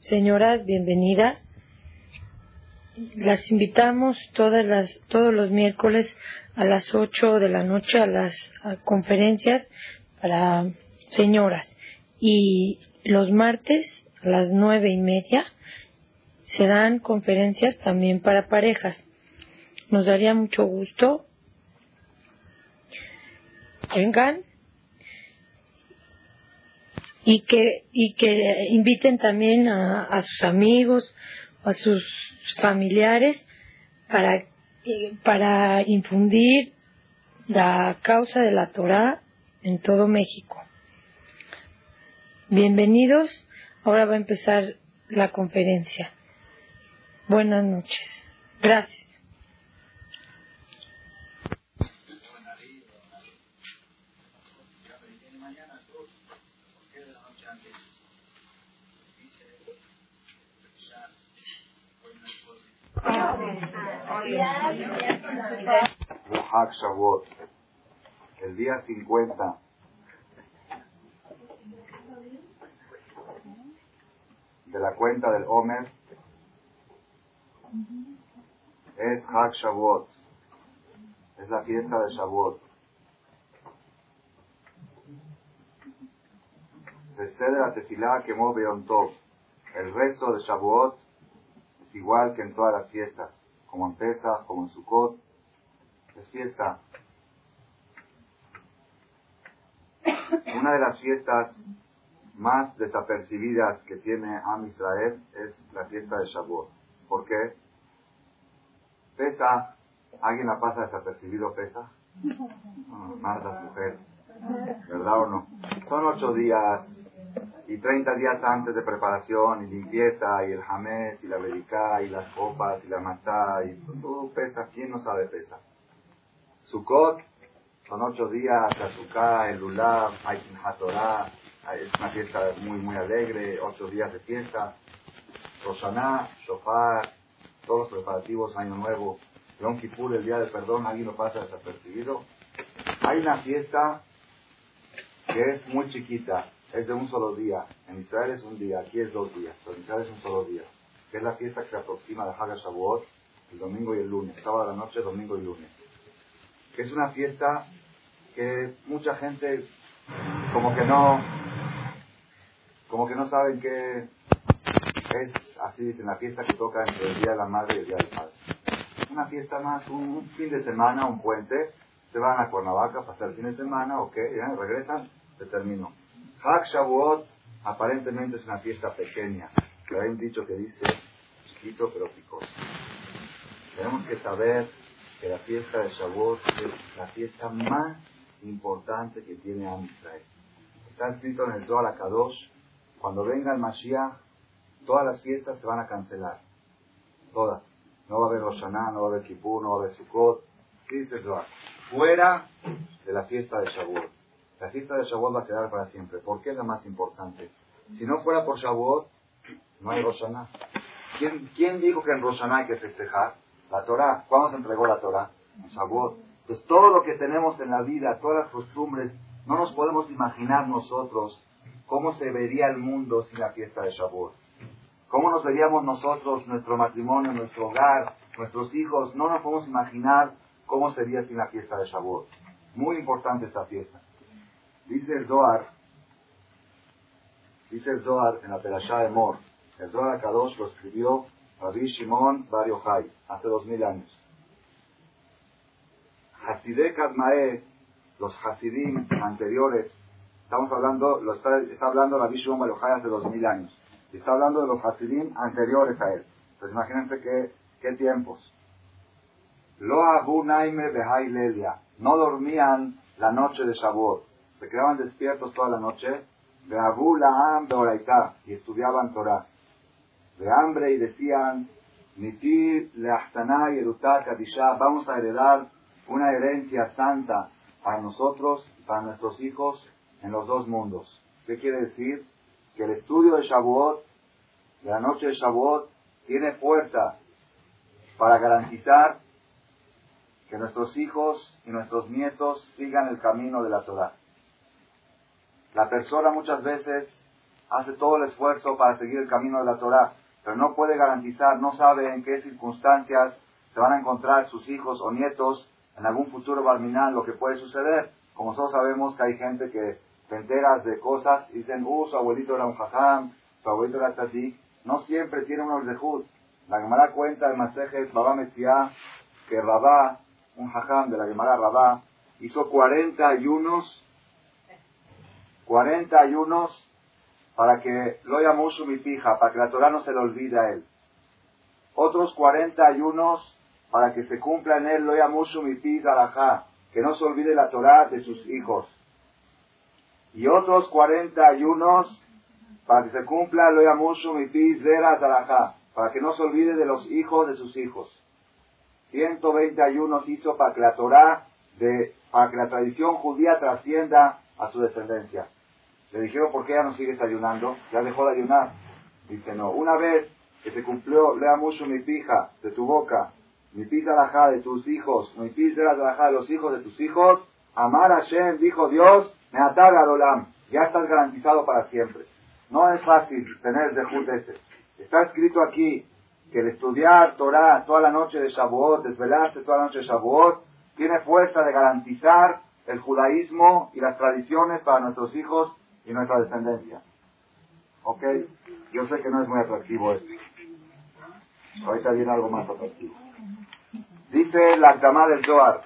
Señoras, bienvenidas. Las invitamos todas las, todos los miércoles a las 8 de la noche a las conferencias para señoras. Y los martes a las nueve y media se dan conferencias también para parejas. Nos daría mucho gusto. Vengan y que, y que inviten también a, sus amigos, a sus familiares para, para infundir la causa de la Torah en todo México. Bienvenidos. Ahora va a empezar la conferencia. Buenas noches. Gracias. Hag Shavuot, el día 50 de la cuenta del Omer. Es Hag Shavuot, es la fiesta de Shavuot. de la tefilá que mueve Tov. El rezo de Shavuot es igual que en todas las fiestas, como en Pesach, como en Sukkot, es fiesta. Una de las fiestas más desapercibidas que tiene Am Israel es la fiesta de Shavuot. ¿Por qué? Pesa, ¿alguien la pasa desapercibido pesa? más las mujeres, ¿verdad o no? Son ocho días y treinta días antes de preparación y limpieza y el jamés y la veriká y las copas y la matá y todo pesa. ¿Quién no sabe pesa? Sukkot son ocho días, Azúcar, el Lulav, hay Torah, es una fiesta muy, muy alegre, ocho días de fiesta. Roshaná, Shofar, todos los preparativos, Año Nuevo, Yom Kippur, el Día de Perdón, alguien lo pasa desapercibido. Hay una fiesta que es muy chiquita, es de un solo día. En Israel es un día, aquí es dos días, pero en Israel es un solo día. Que es la fiesta que se aproxima de Haga Shavuot, el domingo y el lunes, sábado a la noche, domingo y lunes que es una fiesta que mucha gente como que no como que no saben que es así dicen la fiesta que toca entre el día de la madre y el día del padre una fiesta más un, fin de semana un puente se van a Cuernavaca pasar el fin de semana ok ya regresan se terminó Hak Shavuot aparentemente es una fiesta pequeña que hay un dicho que dice chiquito pero picoso tenemos que saber que la fiesta de Shavuot es la fiesta más importante que tiene Am Israel. Está escrito en el Zohar Kadosh, cuando venga el Mashiach, todas las fiestas se van a cancelar. Todas. No va a haber Rosh no va a haber Kippur, no va a haber Sukkot. ¿Qué dice Zohar? Fuera de la fiesta de Shavuot. La fiesta de Shavuot va a quedar para siempre. ¿Por qué es la más importante? Si no fuera por Shavuot, no hay Rosh ¿Quién, ¿Quién dijo que en Rosh hay que festejar? La Torah, ¿cuándo se entregó la Torah? En Shavuot. Entonces todo lo que tenemos en la vida, todas las costumbres, no nos podemos imaginar nosotros cómo se vería el mundo sin la fiesta de Shavuot. ¿Cómo nos veríamos nosotros, nuestro matrimonio, nuestro hogar, nuestros hijos? No nos podemos imaginar cómo sería sin la fiesta de Shavuot. Muy importante esta fiesta. Dice el Zohar, dice el Zohar en la Perashá de Mor, el Zohar Kadosh lo escribió Rabbi Shimon Bar Yochai, hace dos mil años. Hasidé Kadmae, los Hasidim anteriores, estamos hablando, lo está, hablando Rabbi Shimon Bar Yochai hace dos mil años. Y está hablando de los Hasidim anteriores a él. Entonces imagínense qué, qué tiempos. Lo Abu Naime Lelia. No dormían la noche de Shavuot. Se quedaban despiertos toda la noche. Y estudiaban Torah de hambre y decían, Mitir y vamos a heredar una herencia santa para nosotros y para nuestros hijos en los dos mundos. ¿Qué quiere decir? Que el estudio de Shavuot, de la noche de Shavuot, tiene fuerza para garantizar que nuestros hijos y nuestros nietos sigan el camino de la Torah. La persona muchas veces hace todo el esfuerzo para seguir el camino de la Torah, pero no puede garantizar, no sabe en qué circunstancias se van a encontrar sus hijos o nietos en algún futuro barminal, lo que puede suceder. Como todos sabemos que hay gente que te enteras de cosas y dicen, uh, su abuelito era un jajam, su abuelito era así. No siempre tiene unos de La Gemara cuenta de Masejes Baba Mesiá que Rabá, un jajam de la Gemara Rabá, hizo 40 ayunos, 40 ayunos para que lo su mi pija, para que la Torah no se le olvide a él. Otros 40 ayunos para que se cumpla en él lo yamushu mi pija, que no se olvide la Torah de sus hijos. Y otros 40 ayunos para que se cumpla lo yamushu mi pija, para que no se olvide de los hijos de sus hijos. 120 ayunos hizo para que la Torah, de, para que la tradición judía trascienda a su descendencia. Le dijeron, ¿por qué ya no sigues ayunando? Ya dejó de ayunar. Dice, no, una vez que se cumplió, lea mucho mi pija de tu boca, mi pija la de tus hijos, mi pija la de los hijos de tus hijos, amar a Shem, dijo Dios, me ataga Dolam, ya estás garantizado para siempre. No es fácil tener de ese. Está escrito aquí que el estudiar Torah toda la noche de Shavuot, desvelarse toda la noche de Shavuot, tiene fuerza de garantizar el judaísmo y las tradiciones para nuestros hijos y nuestra descendencia. ¿Ok? Yo sé que no es muy atractivo esto. Ahorita viene algo más atractivo. Dice la dama del Zohar.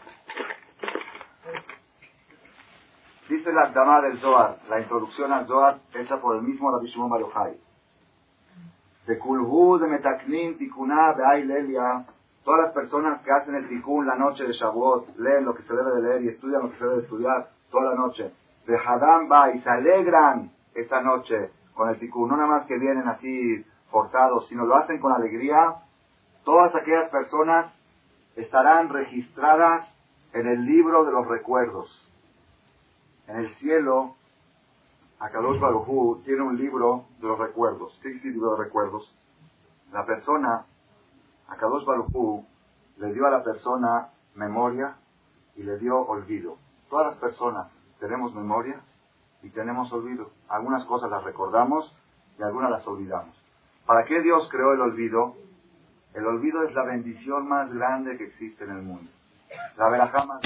Dice la dama del Zohar, la introducción al Zohar hecha por el mismo Rabbi Shimon Bar De Kulhu, de Metaknin, Tikuná, de Lelia, todas las personas que hacen el Tikun la noche de Shavuot, leen lo que se debe de leer y estudian lo que se debe de estudiar toda la noche de Hadamba y se alegran esta noche con el tikkun, no nada más que vienen así forzados, sino lo hacen con alegría, todas aquellas personas estarán registradas en el libro de los recuerdos. En el cielo, Akadosh Baruj tiene un libro de los recuerdos. ¿Qué es el libro de recuerdos? La persona, Akadosh Baruj le dio a la persona memoria y le dio olvido. Todas las personas tenemos memoria y tenemos olvido. Algunas cosas las recordamos y algunas las olvidamos. ¿Para qué Dios creó el olvido? El olvido es la bendición más grande que existe en el mundo. La verajá más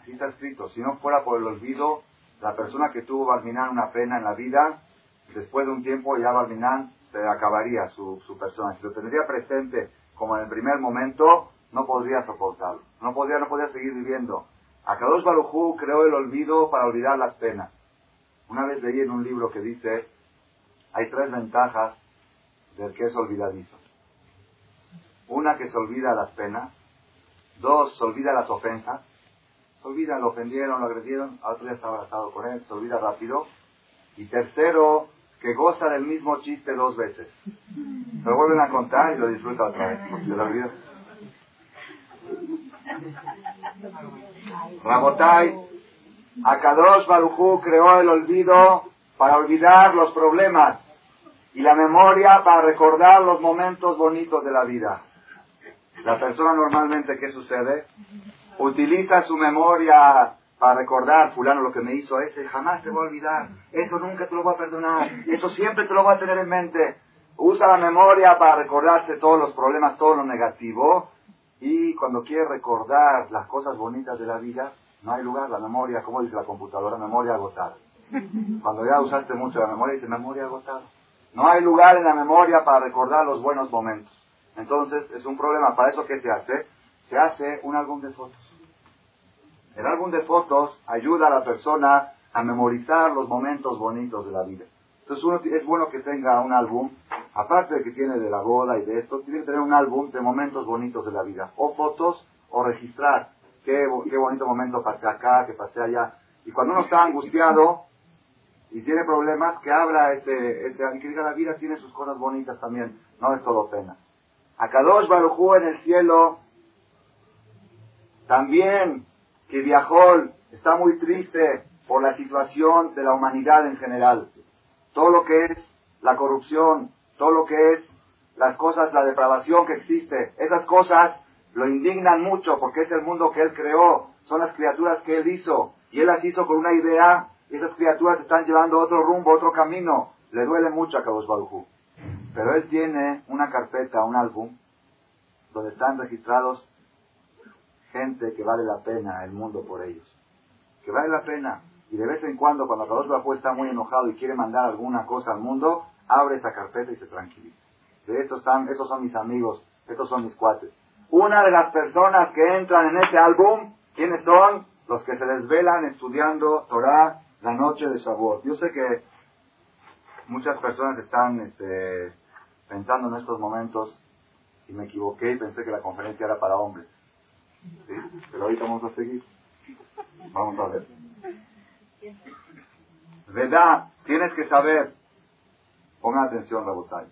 Así está escrito. Si no fuera por el olvido, la persona que tuvo Barminán una pena en la vida, después de un tiempo ya Barminán se acabaría su, su persona. Si lo tendría presente como en el primer momento, no podría soportarlo. No podría, no podría seguir viviendo. Akadosh Barujú creó el olvido para olvidar las penas. Una vez leí en un libro que dice, hay tres ventajas del que es olvidadizo. Una que se olvida las penas, dos, se olvida las ofensas, se olvida, lo ofendieron, lo agredieron, otro día está abrazado con él, se olvida rápido, y tercero, que goza del mismo chiste dos veces. Se lo vuelven a contar y lo disfruta otra vez. Rabotai, Akadosh Barujú creó el olvido para olvidar los problemas y la memoria para recordar los momentos bonitos de la vida. La persona normalmente, ¿qué sucede? Utiliza su memoria para recordar, fulano, lo que me hizo ese, jamás te voy a olvidar, eso nunca te lo voy a perdonar, eso siempre te lo voy a tener en mente. Usa la memoria para recordarse todos los problemas, todo lo negativo, y cuando quiere recordar las cosas bonitas de la vida, no hay lugar, la memoria, como dice la computadora, memoria agotada. Cuando ya usaste mucho la memoria, dice memoria agotada. No hay lugar en la memoria para recordar los buenos momentos. Entonces, es un problema. ¿Para eso qué se hace? Se hace un álbum de fotos. El álbum de fotos ayuda a la persona a memorizar los momentos bonitos de la vida. Entonces, uno, es bueno que tenga un álbum aparte de que tiene de la boda y de esto, tiene que tener un álbum de momentos bonitos de la vida, o fotos, o registrar qué, qué bonito momento pasé acá, que pasé allá. Y cuando uno está angustiado y tiene problemas, que abra ese, ese y que diga la vida tiene sus cosas bonitas también, no es todo pena. dos Barujú en el cielo, también que viajó, está muy triste por la situación de la humanidad en general. Todo lo que es la corrupción, todo lo que es las cosas, la depravación que existe, esas cosas lo indignan mucho porque es el mundo que él creó, son las criaturas que él hizo y él las hizo con una idea y esas criaturas están llevando otro rumbo, otro camino. Le duele mucho a Kadosh Baruj Pero él tiene una carpeta, un álbum, donde están registrados gente que vale la pena el mundo por ellos. Que vale la pena. Y de vez en cuando, cuando Kadosh Baruj está muy enojado y quiere mandar alguna cosa al mundo, abre esa carpeta y se tranquiliza. De estos, están, estos son mis amigos, estos son mis cuates. Una de las personas que entran en ese álbum, ¿quiénes son? Los que se desvelan estudiando Torah la noche de Shavuot. Yo sé que muchas personas están este, pensando en estos momentos, si me equivoqué y pensé que la conferencia era para hombres. ¿Sí? Pero ahorita vamos a seguir. Vamos a ver. ¿Verdad? Tienes que saber. Pongan atención, Rabotay.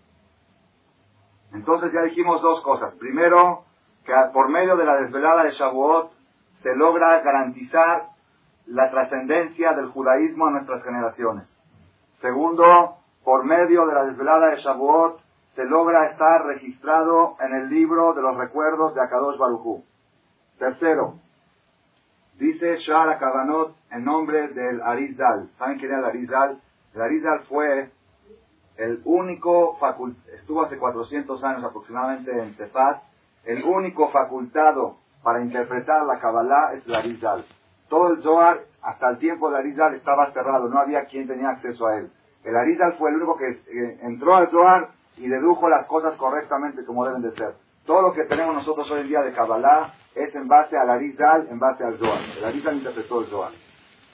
Entonces ya dijimos dos cosas. Primero, que por medio de la desvelada de Shavuot se logra garantizar la trascendencia del judaísmo a nuestras generaciones. Segundo, por medio de la desvelada de Shavuot se logra estar registrado en el libro de los recuerdos de Akadosh Baruchú. Tercero, dice Shara Kavanot en nombre del Arizal. ¿Saben quién era el Arizal? El Arizal fue el único estuvo hace 400 años aproximadamente en Tefat, el único facultado para interpretar la Kabbalah es el Arizal. Todo el Zohar, hasta el tiempo del Arizal, estaba cerrado, no había quien tenía acceso a él. El Arizal fue el único que entró al Zohar y dedujo las cosas correctamente como deben de ser. Todo lo que tenemos nosotros hoy en día de Kabbalah es en base al Arizal, en base al Zohar. El Arizal interpretó el Zohar.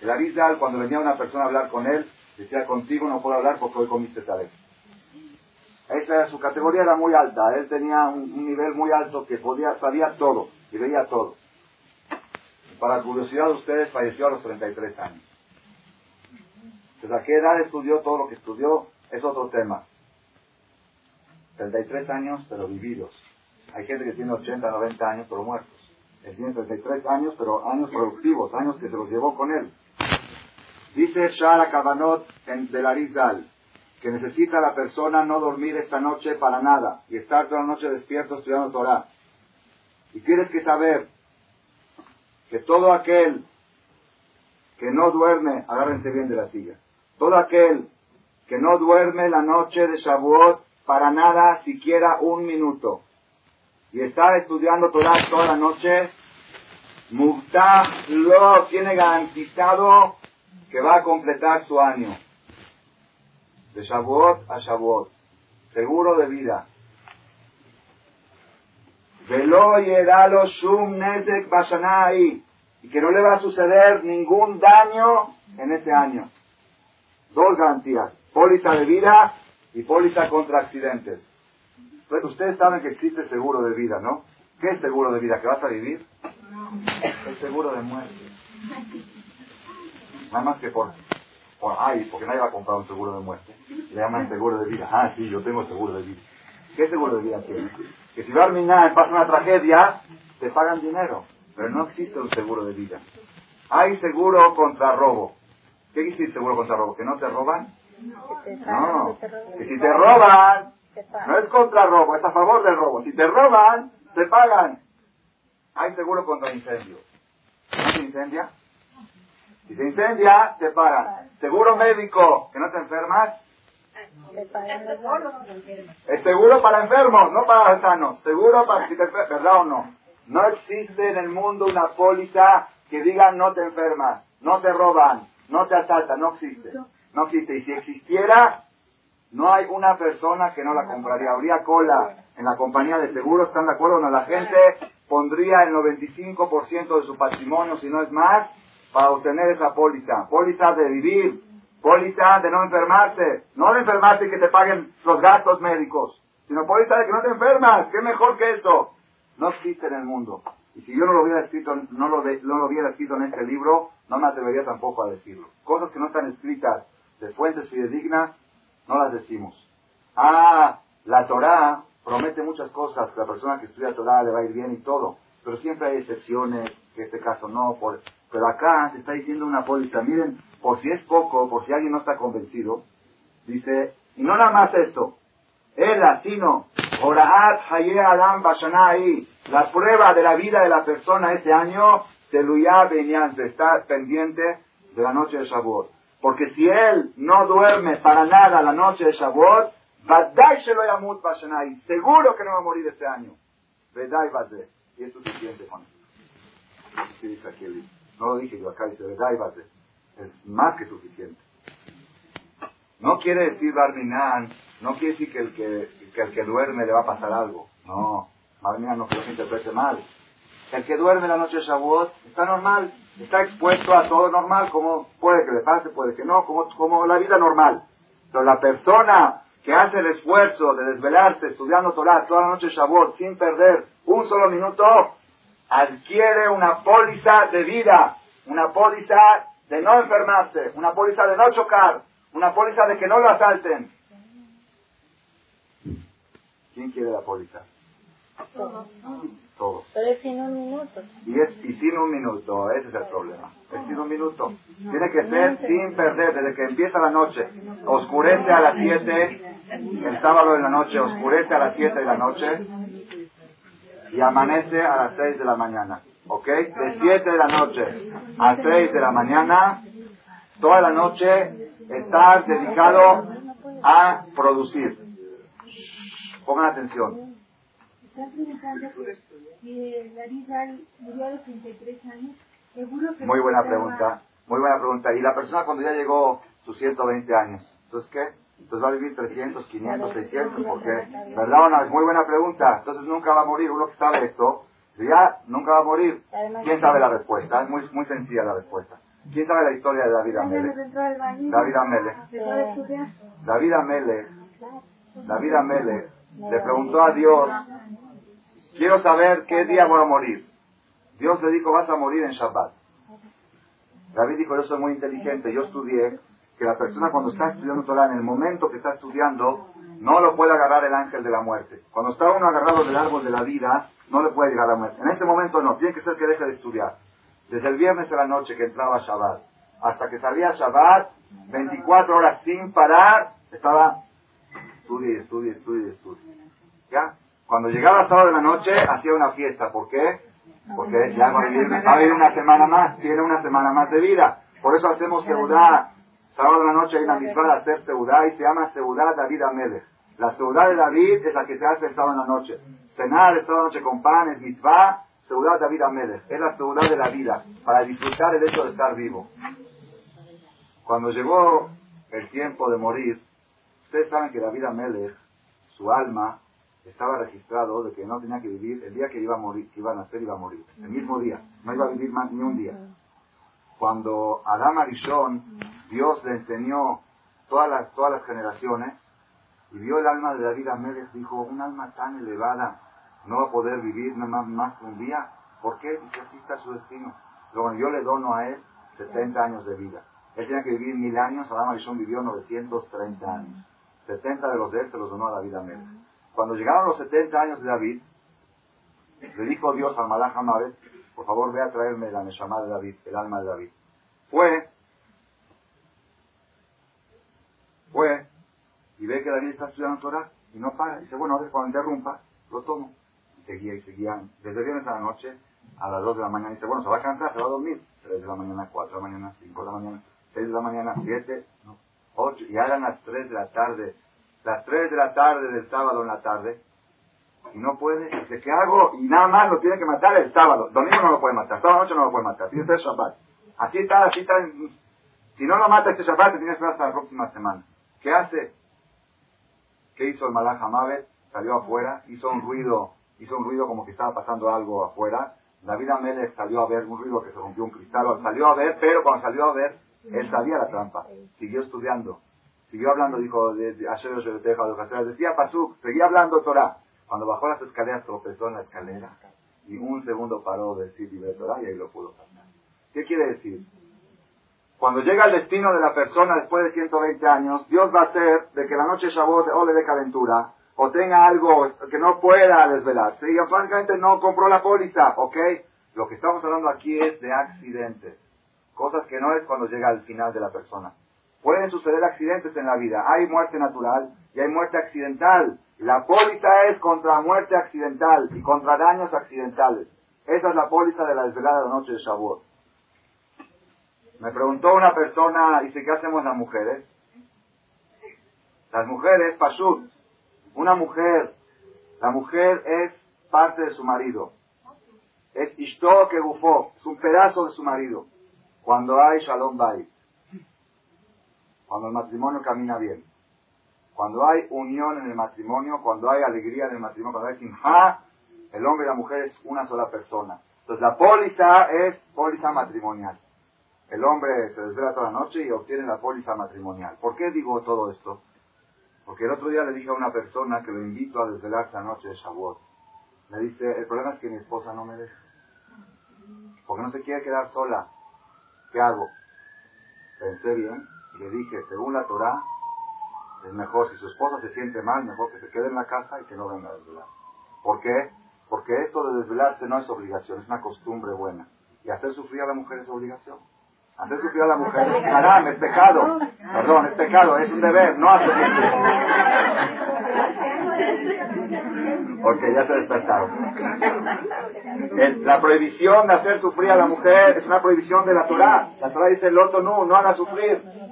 El Arizal, cuando venía una persona a hablar con él, decía, contigo no puedo hablar porque hoy comiste tal Esa, su categoría era muy alta. Él tenía un, un nivel muy alto que podía, sabía todo y veía todo. Para curiosidad de ustedes, falleció a los 33 años. Entonces, ¿a qué edad estudió todo lo que estudió? Es otro tema. 33 años, pero vividos. Hay gente que tiene 80, 90 años, pero muertos. Tiene 33 años, pero años productivos, años que se los llevó con él. Dice Shara Kabanot en Arizal que necesita la persona no dormir esta noche para nada y estar toda la noche despierto estudiando Torah. Y tienes que saber que todo aquel que no duerme, agárrense bien de la silla, todo aquel que no duerme la noche de Shavuot para nada, siquiera un minuto, y está estudiando Torah toda la noche, Muftah lo tiene garantizado que va a completar su año. De Shavuot a Shavuot. Seguro de vida. Velo yeralo shum nezek bashanai. Y que no le va a suceder ningún daño en este año. Dos garantías. Póliza de vida y póliza contra accidentes. Pues, ustedes saben que existe seguro de vida, ¿no? ¿Qué es seguro de vida? ¿Que vas a vivir? El seguro de muerte. Nada más que por, por ay, porque nadie va a comprar un seguro de muerte. Le llaman seguro de vida. Ah, sí, yo tengo seguro de vida. ¿Qué seguro de vida tiene? Que si va a y pasa una tragedia, te pagan dinero. Pero no existe un seguro de vida. Hay seguro contra robo. ¿Qué quiere decir seguro contra robo? ¿Que no te roban? No. Que si te roban, no es contra robo, es a favor del robo. Si te roban, te pagan. Hay seguro contra incendio. ¿No se incendia? Si se incendia, te pagan. Seguro médico, que no te enfermas. Es seguro para enfermos, no para sanos. Seguro para si te enfermas, ¿verdad o no? No existe en el mundo una póliza que diga no te enfermas, no te roban, no te asaltan, no existe. No existe. Y si existiera, no hay una persona que no la compraría. Habría cola en la compañía de seguros, ¿están de acuerdo? No, la gente pondría el 95% de su patrimonio, si no es más, para obtener esa póliza. Póliza de vivir, póliza de no enfermarse, no de enfermarse y que te paguen los gastos médicos, sino póliza de que no te enfermas, ¿qué mejor que eso? No existe en el mundo. Y si yo no lo hubiera escrito, no lo, no lo hubiera escrito en este libro, no me atrevería tampoco a decirlo. Cosas que no están escritas de fuentes fidedignas, no las decimos. Ah, la Torah promete muchas cosas, que la persona que estudia Torah le va a ir bien y todo, pero siempre hay excepciones, que este caso no, por, pero acá se está diciendo una póliza, miren, por si es poco, por si alguien no está convencido, dice, y no nada más esto, ella, sino, Oraat Haye Adam Bashanai, la prueba de la vida de la persona ese año, Teluya Benyan, está pendiente de la noche de Shavuot. Porque si él no duerme para nada la noche de Shavuot, seguro que no va a morir este año. Y es suficiente con. No lo dije yo acá, dice Es más que suficiente. No quiere decir Barminan, no quiere decir que el que, que el que duerme le va a pasar algo. No, Barminan no que se interprete mal. El que duerme la noche de Shavuot está normal, está expuesto a todo normal, como puede que le pase, puede que no, como, como la vida normal. Pero la persona que hace el esfuerzo de desvelarse estudiando Torah toda la noche Shavuot sin perder un solo minuto, adquiere una póliza de vida, una póliza de no enfermarse, una póliza de no chocar, una póliza de que no lo asalten. ¿Quién quiere la póliza? Todos. Pero es sin un minuto. Y, es, y sin un minuto, ese es el problema. Es sin un minuto. Tiene que ser sin perder, desde que empieza la noche. Oscurece a las 7, el sábado de la noche, oscurece a las 7 de la noche y amanece a las 6 de la mañana. ¿Ok? De 7 de la noche a 6 de la mañana, toda la noche está dedicado a producir. Pongan atención. Muy buena pregunta, muy buena pregunta. Y la persona cuando ya llegó sus 120 años, entonces qué? Entonces va a vivir 300, 500, 600, porque, ¿verdad o no? Es muy buena pregunta. Entonces nunca va a morir. Uno que sabe esto, ya nunca va a morir. ¿Quién sabe la respuesta? Es muy, muy sencilla la respuesta. ¿Quién sabe la historia de David Amele? David Amele. David Amele. David Amele le preguntó a Dios, quiero saber qué día voy a morir. Dios le dijo, vas a morir en Shabbat. David dijo, yo soy muy inteligente, yo estudié, que la persona cuando está estudiando Torah, en el momento que está estudiando, no lo puede agarrar el ángel de la muerte. Cuando está uno agarrado del árbol de la vida, no le puede llegar la muerte. En ese momento no, tiene que ser que deje de estudiar. Desde el viernes de la noche que entraba Shabbat, hasta que salía Shabbat, 24 horas sin parar, estaba estudia, estudia, estudia, estudia. ¿Ya? Cuando llegaba el sábado de la noche, hacía una fiesta. ¿Por qué? Porque ya va a vivir, va a vivir una semana más, tiene una semana más de vida. Por eso hacemos Seudá Sábado de la noche hay una mitzvah de hacer Seudá y se llama Seudá David Amelech. La Seudá de David es la que se hace el sábado en la noche. Cenar el sábado de la noche con pan es mitzvah, Seudá David Amelech. Es la Seudá de la vida, para disfrutar el hecho de estar vivo. Cuando llegó el tiempo de morir, ustedes saben que David Amelech, su alma, estaba registrado de que no tenía que vivir el día que iba a morir, que iba a nacer iba a morir. El mismo día. No iba a vivir más ni un día. Cuando Adam Arishon, Dios le enseñó todas las, todas las generaciones, y vio el alma de David Amélez, dijo, un alma tan elevada no va a poder vivir más, más que un día. ¿Por qué? Dice, así está su destino. Luego yo le dono a él 70 años de vida. Él tenía que vivir mil años, Adam Arishon vivió 930 años. 70 de los de él se los donó a David Amélez. Cuando llegaron los 70 años de David, le dijo Dios al Malach Amabet, por favor ve a traerme la Neshama de David, el alma de David. Fue, fue, y ve que David está estudiando Torah y no para. Dice, bueno, a ver, cuando interrumpa, lo tomo. Y seguía y seguía, desde viernes a la noche, a las 2 de la mañana. Dice, bueno, se va a cansar, se va a dormir. 3 de la mañana, 4 de la mañana, 5 de la mañana, 6 de la mañana, 7, 8, y eran las 3 de la tarde. Las 3 de la tarde del sábado en la tarde, y no puede, dice, ¿qué hago? Y nada más lo tiene que matar el sábado. Domingo no lo puede matar, sábado noche no lo puede matar, tiene que ser Shabbat. Así está, así está. Si no lo mata este Shabbat, te tienes que esperar hasta la próxima semana. ¿Qué hace? ¿Qué hizo el Malach Hamabet? Salió afuera, hizo un ruido, hizo un ruido como que estaba pasando algo afuera. David Amelech salió a ver un ruido que se rompió un cristal, salió a ver, pero cuando salió a ver, él sabía la trampa. Siguió estudiando, siguió hablando, dijo, de, de, decía Pasuk, seguía hablando Torah. Cuando bajó las escaleras tropezó en la escalera y un segundo paró de decir libre y ahí lo pudo pasar. ¿Qué quiere decir? Cuando llega el destino de la persona después de 120 años, Dios va a hacer de que la noche Shabbat o le dé calentura o tenga algo que no pueda desvelarse y francamente no compró la póliza, ¿ok? Lo que estamos hablando aquí es de accidentes, cosas que no es cuando llega al final de la persona. Pueden suceder accidentes en la vida. Hay muerte natural y hay muerte accidental. La póliza es contra muerte accidental y contra daños accidentales. Esa es la póliza de la desvelada de la noche de Shavuot. Me preguntó una persona, dice, ¿qué hacemos las mujeres? Las mujeres, Pashut, una mujer, la mujer es parte de su marido. Es Ishto que bufó, es un pedazo de su marido. Cuando hay Shalom Bay, cuando el matrimonio camina bien, cuando hay unión en el matrimonio, cuando hay alegría en el matrimonio, cuando hay simha, el hombre y la mujer es una sola persona. Entonces la póliza es póliza matrimonial. El hombre se desvela toda la noche y obtiene la póliza matrimonial. ¿Por qué digo todo esto? Porque el otro día le dije a una persona que lo invito a desvelarse anoche de Shavuot. Me dice, el problema es que mi esposa no me deja. Porque no se quiere quedar sola. ¿Qué hago? Pensé bien le dije, según la Torah, es mejor, si su esposa se siente mal, mejor que se quede en la casa y que no venga a desvelar. ¿Por qué? Porque esto de desvelarse no es obligación, es una costumbre buena. Y hacer sufrir a la mujer es obligación. Hacer sufrir a la mujer es haram, es pecado. Perdón, es pecado, es un deber, no hacer sufrir. Porque ya se despertaron. La prohibición de hacer sufrir a la mujer es una prohibición de la Torah. La Torah dice, el otro no, no haga sufrir.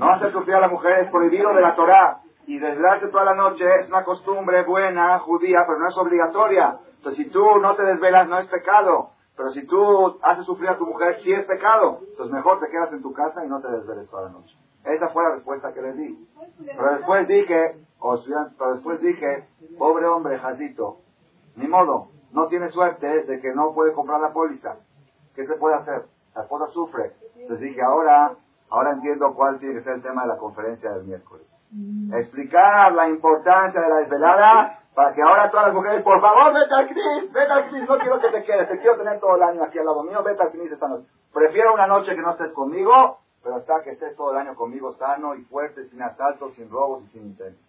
No hacer sufrir a la mujer es prohibido de la Torah y desvelarse toda la noche es una costumbre buena, judía, pero no es obligatoria. Entonces, si tú no te desvelas, no es pecado. Pero si tú haces sufrir a tu mujer, sí es pecado. Entonces, mejor te quedas en tu casa y no te desveles toda la noche. Esa fue la respuesta que le di. Pero después dije, pero después dije, pobre hombre, Jacito, ni modo, no tiene suerte de que no puede comprar la póliza. ¿Qué se puede hacer? La esposa sufre. Entonces dije, ahora, ahora entiendo cuál tiene que ser el tema de la conferencia del miércoles. Mm. explicar la importancia de la desvelada para que ahora todas las mujeres, por favor, vete al CNIS, vete al CNIS, no quiero que te quedes, te quiero tener todo el año aquí al lado mío, vete al CNIS esta noche. Prefiero una noche que no estés conmigo, pero hasta que estés todo el año conmigo sano y fuerte, sin asaltos, sin robos y sin intentos.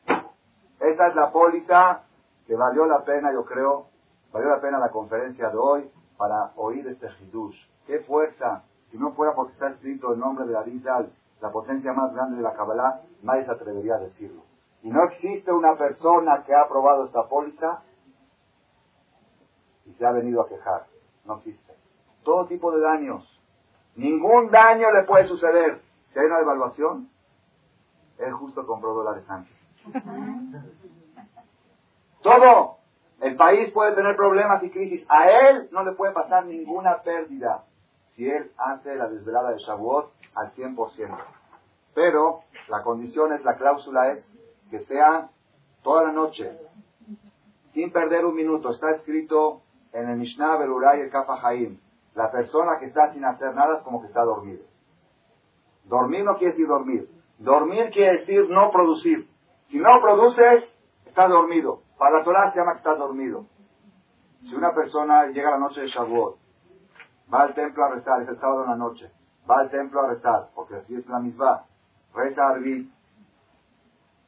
Esta es la póliza que valió la pena, yo creo, valió la pena la conferencia de hoy para oír este hidush. ¡Qué fuerza! Si no fuera porque está escrito el nombre de Arizal, la potencia más grande de la Kabbalah, nadie se atrevería a decirlo. Y no existe una persona que ha aprobado esta póliza y se ha venido a quejar. No existe. Todo tipo de daños. Ningún daño le puede suceder. Si hay una evaluación, él justo compró dólares antes. Todo. El país puede tener problemas y crisis. A él no le puede pasar ninguna pérdida él hace la desvelada de Shavuot al 100%. Pero la condición es, la cláusula es que sea toda la noche, sin perder un minuto. Está escrito en el Mishnah Beluray el Kafa La persona que está sin hacer nada es como que está dormido. Dormir no quiere decir dormir. Dormir quiere decir no producir. Si no produces, estás dormido. Para la Torah se llama que estás dormido. Si una persona llega a la noche de Shavuot, va al templo a rezar, es el sábado en la noche, va al templo a rezar, porque así es la misma, reza Arbi,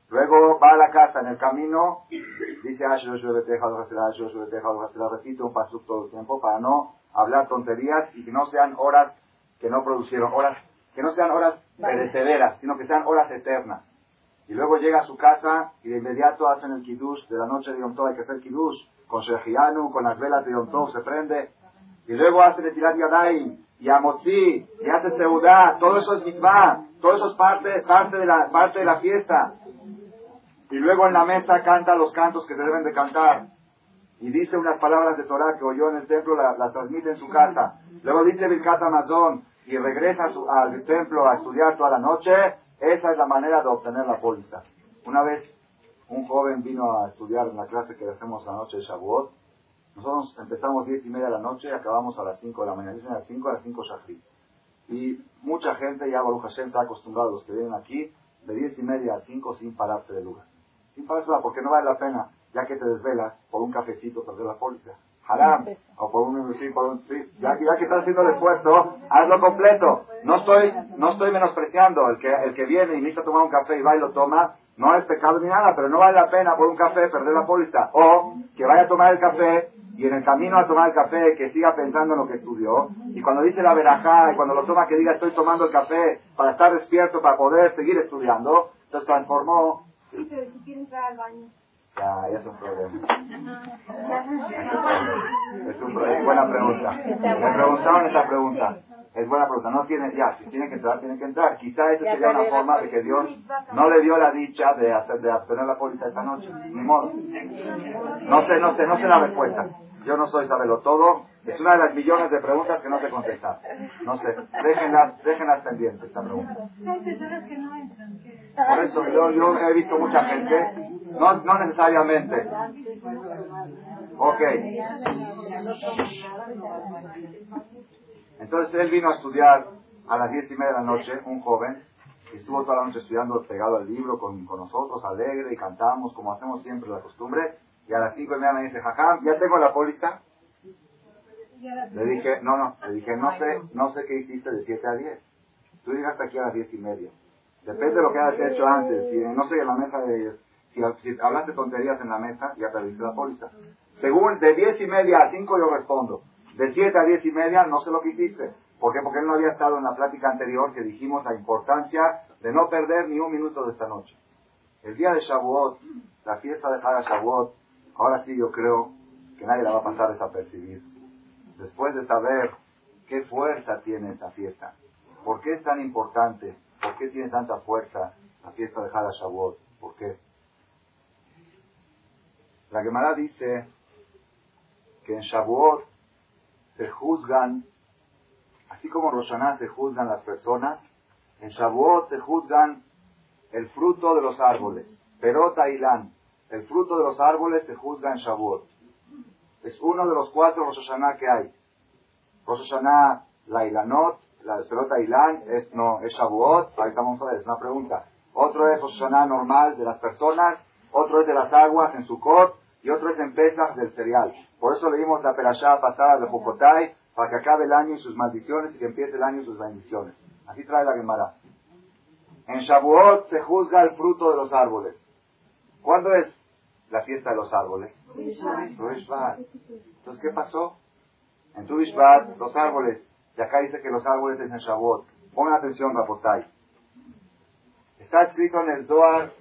luego va a la casa, en el camino, dice repite un paso todo el tiempo para no hablar tonterías y que no sean horas que no producieron, horas, que no sean horas perecederas, sino que sean horas eternas. Y luego llega a su casa y de inmediato hacen el kiddush de la noche de Yom Tov, hay que hacer kiddush con Shejianu, con las velas de Yom Tov, se prende. Y luego hace de Tirat Yadayim, y Amotzi, y hace Seudá, todo eso es mitzvah, todo eso es parte, parte, de la, parte de la fiesta. Y luego en la mesa canta los cantos que se deben de cantar. Y dice unas palabras de Torah que oyó en el templo, las la transmite en su casa. Luego dice Birkat Amazon y regresa al templo a estudiar toda la noche. Esa es la manera de obtener la póliza. Una vez un joven vino a estudiar en la clase que hacemos la noche de Shavuot nosotros empezamos diez y media de la noche y acabamos a las 5 de la mañana. Dicen a las 5, a las 5 Shahri. Y mucha gente, ya Baruch Hashem está acostumbrado, los que vienen aquí, de diez y media a 5 sin pararse de lugar. Sin pararse de lugar, porque no vale la pena, ya que te desvelas, por un cafecito perder la póliza. Haram, o por un, sí, por un ya, ya, que estás haciendo el esfuerzo, hazlo completo. No estoy, no estoy menospreciando el que, el que viene y necesita tomar un café y va y lo toma, no es pecado ni nada, pero no vale la pena por un café perder la póliza. O que vaya a tomar el café y en el camino a tomar el café que siga pensando en lo que estudió, y cuando dice la verajá, y cuando lo toma que diga estoy tomando el café para estar despierto, para poder seguir estudiando, entonces transformó... Sí, pero si entrar al baño. Ya, ya es un problema. Es, un problema. es buena pregunta. Me preguntaron esa pregunta. Es buena pregunta. No tiene, ya, si tiene que entrar, tiene que entrar. Quizá esa sería una forma de que Dios no le dio la dicha de hacer, de obtener la póliza esta noche. Ni modo. No sé, no sé, no sé la respuesta. Yo no soy sabelo todo. Es una de las millones de preguntas que no se contestan. No sé. Déjenlas, déjenlas pendientes esta pregunta. Por eso yo, yo he visto mucha gente. No, no necesariamente. Ok. Entonces él vino a estudiar a las diez y media de la noche, un joven, y estuvo toda la noche estudiando pegado al libro con, con nosotros, alegre, y cantamos como hacemos siempre la costumbre, y a las cinco y media me dice, Jajam, ya tengo la póliza. Le dije, no, no, le dije, no sé, no sé qué hiciste de 7 a 10. Tú llegaste aquí a las diez y media. Depende de lo que hayas hecho antes. Si, no sé, en la mesa si, hablaste tonterías en la mesa, ya perdiste la póliza. Según de diez y media a 5 yo respondo. De 7 a 10 y media no sé lo que hiciste. ¿Por qué? Porque él no había estado en la plática anterior que dijimos la importancia de no perder ni un minuto de esta noche. El día de Shavuot, la fiesta de Haga Shavuot, ahora sí yo creo que nadie la va a pasar desapercibir. Después de saber qué fuerza tiene esta fiesta, por qué es tan importante, por qué tiene tanta fuerza la fiesta de Haga Shavuot, por qué. La Gemara dice que en Shavuot se juzgan, así como en Roshaná se juzgan las personas, en Shavuot se juzgan el fruto de los árboles. Perota Ilán, el fruto de los árboles se juzga en Shavuot. Es uno de los cuatro Rosh que hay. Rosh la Ilanot, la Perota Ilán, es, no, es Shavuot, ahí estamos a ver, es una pregunta. Otro es Rosh normal de las personas, otro es de las aguas en Sukkot, y otro es en Pesach del cereal. Por eso leímos la perashá pasada de Jocotai, para que acabe el año y sus maldiciones y que empiece el año y sus bendiciones. Así trae la Gemara. En Shavuot se juzga el fruto de los árboles. ¿Cuándo es la fiesta de los árboles? Entonces, ¿qué pasó? En Tu los árboles. Y acá dice que los árboles es en Shavuot. Pongan atención, Rapotai. Está escrito en el Zohar,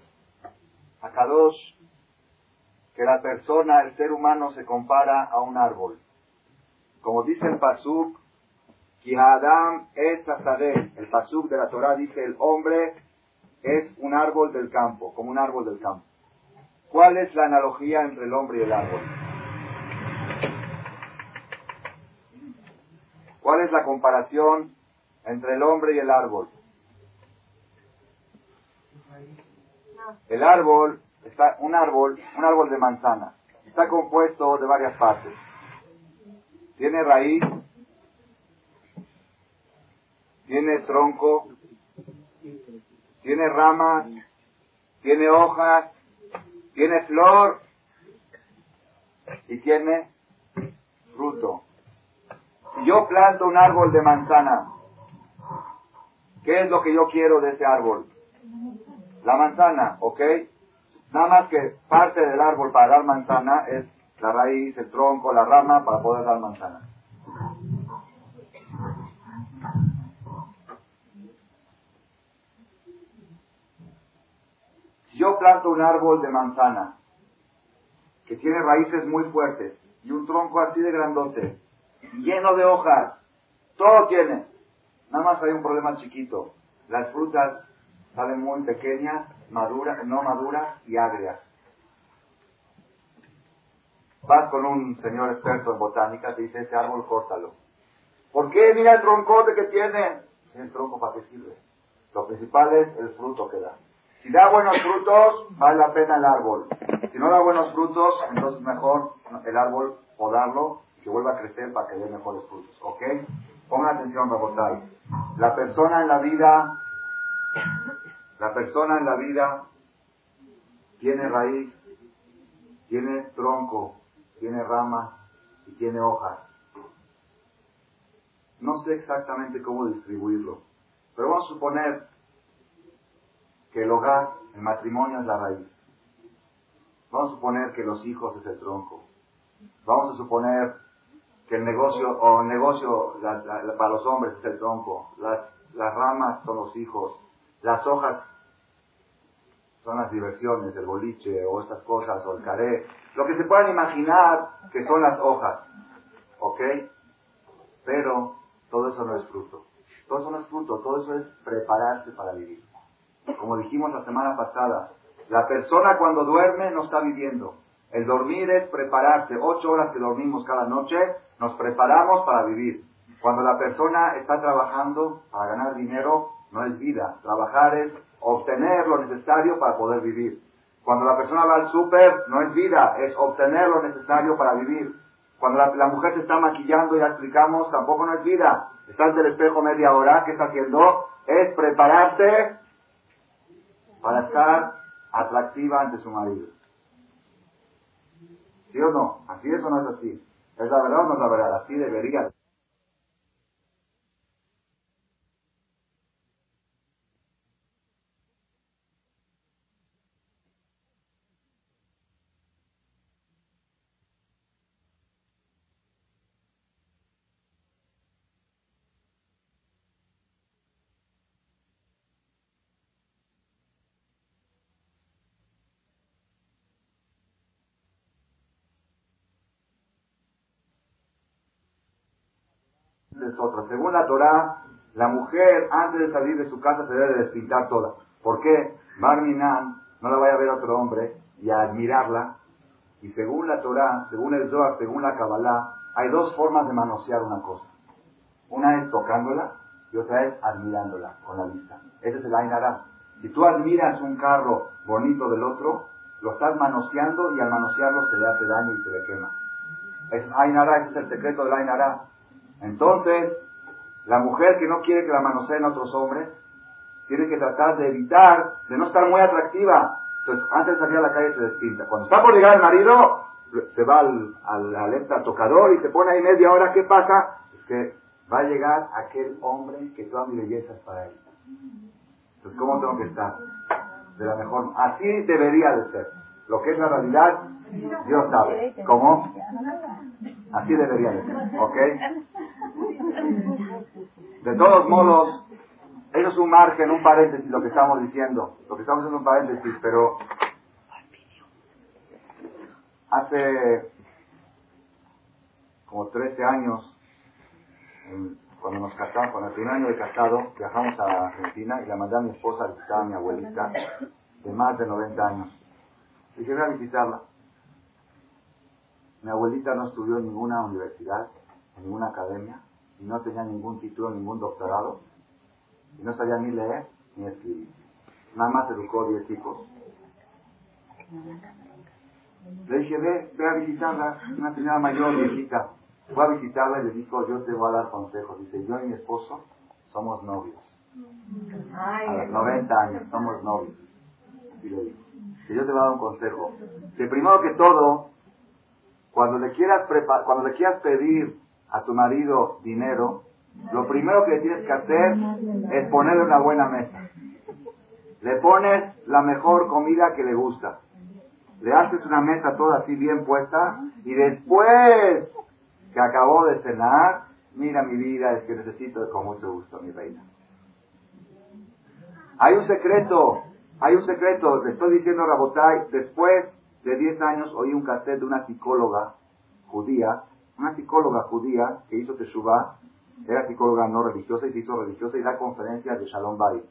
Akadosh, que la persona, el ser humano, se compara a un árbol. Como dice el Pasuk, Adam es El Pasuk de la Torah dice, el hombre es un árbol del campo, como un árbol del campo. ¿Cuál es la analogía entre el hombre y el árbol? ¿Cuál es la comparación entre el hombre y el árbol? El árbol está un árbol, un árbol de manzana. Está compuesto de varias partes. Tiene raíz, tiene tronco, tiene ramas, tiene hojas, tiene flor y tiene fruto. Si yo planto un árbol de manzana, ¿qué es lo que yo quiero de ese árbol? La manzana, ¿ok? Nada más que parte del árbol para dar manzana es la raíz, el tronco, la rama para poder dar manzana. Si yo planto un árbol de manzana que tiene raíces muy fuertes y un tronco así de grandote, lleno de hojas, todo tiene, nada más hay un problema chiquito. Las frutas salen muy pequeñas, maduras, no maduras y agrias. Vas con un señor experto en botánica, te dice, ese árbol córtalo. ¿Por qué? Mira el troncote que tiene. ¿El tronco para qué sirve? Lo principal es el fruto que da. Si da buenos frutos, vale la pena el árbol. Si no da buenos frutos, entonces mejor el árbol podarlo y que vuelva a crecer para que dé mejores frutos. ¿Ok? Pongan atención, Rabotai. La persona en la vida la persona en la vida tiene raíz, tiene tronco, tiene ramas y tiene hojas. No sé exactamente cómo distribuirlo, pero vamos a suponer que el hogar, el matrimonio es la raíz. Vamos a suponer que los hijos es el tronco. Vamos a suponer que el negocio, o el negocio para los hombres es el tronco. Las, las ramas son los hijos. Las hojas son las diversiones, el boliche o estas cosas, o el caré, lo que se puedan imaginar que son las hojas, ¿ok? Pero todo eso no es fruto. Todo eso no es fruto, todo eso es prepararse para vivir. Como dijimos la semana pasada, la persona cuando duerme no está viviendo. El dormir es prepararse. Ocho horas que dormimos cada noche, nos preparamos para vivir. Cuando la persona está trabajando para ganar dinero, no es vida. Trabajar es obtener lo necesario para poder vivir. Cuando la persona va al súper, no es vida, es obtener lo necesario para vivir. Cuando la, mujer se está maquillando, ya explicamos, tampoco no es vida. Está ante el espejo media hora, ¿qué está haciendo? Es prepararse para estar atractiva ante su marido. ¿Sí o no? ¿Así es o no es así? ¿Es la verdad o no es la verdad? Así debería. Otra. Según la Torah, la mujer antes de salir de su casa se debe despintar toda. ¿Por qué? Barminan no la vaya a ver otro hombre y a admirarla. Y según la Torah, según el Zohar, según la Kabbalah, hay dos formas de manosear una cosa. Una es tocándola y otra es admirándola con la vista. Ese es el Ainara. Si tú admiras un carro bonito del otro, lo estás manoseando y al manosearlo se le hace daño y se le quema. Es Ainara, ese es el secreto del Ainara. Entonces, la mujer que no quiere que la manoseen otros hombres, tiene que tratar de evitar, de no estar muy atractiva. Entonces, antes de salir a la calle se despinta. Cuando está por llegar el marido, se va al, al, tocador y se pone ahí media hora. ¿Qué pasa? Es que va a llegar aquel hombre que toda mi belleza es para él. Entonces, ¿cómo tengo que estar? De la mejor. Así debería de ser. Lo que es la realidad, Dios sabe. ¿Cómo? Así debería de ser. ¿Ok? De todos modos, eso es un margen, un paréntesis, lo que estamos diciendo. Lo que estamos haciendo es un paréntesis, pero hace como 13 años, cuando nos casamos, con el primer año de casado, viajamos a Argentina y la mandé a mi esposa a visitar a mi abuelita de más de 90 años. Y voy a visitarla. Mi abuelita no estudió en ninguna universidad, en ninguna academia, y no tenía ningún título, ningún doctorado, y no sabía ni leer ni escribir. Nada más educó 10 hijos. Le dije, ve, ve a visitarla, una señora mayor, viejita. Fue a visitarla y le dijo, yo te voy a dar consejos. Dice, yo y mi esposo somos novios. A los 90 años, somos novios. Y le dijo, que yo te voy a dar un consejo. Que primero que todo, cuando le quieras, cuando le quieras pedir a tu marido dinero, lo primero que tienes que hacer es ponerle una buena mesa. Le pones la mejor comida que le gusta. Le haces una mesa toda así bien puesta y después que acabó de cenar, mira mi vida, es que necesito con mucho gusto, mi reina. Hay un secreto, hay un secreto, le estoy diciendo Rabotay, después de 10 años oí un cassette de una psicóloga judía una psicóloga judía que hizo Teshuvah, era psicóloga no religiosa y se hizo religiosa y da conferencias de Shalom Bay.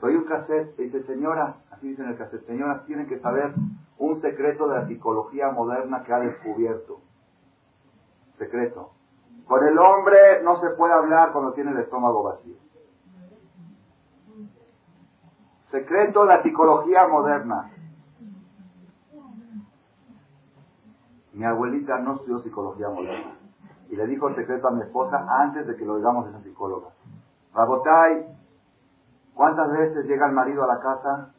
Soy un cassette, dice, señoras, así dice en el cassette, señoras tienen que saber un secreto de la psicología moderna que ha descubierto. Secreto. Con el hombre no se puede hablar cuando tiene el estómago vacío. Secreto de la psicología moderna. Mi abuelita no estudió psicología moderna. Y le dijo el secreto a mi esposa antes de que lo digamos esa psicóloga. Rabotay, ¿cuántas veces llega el marido a la casa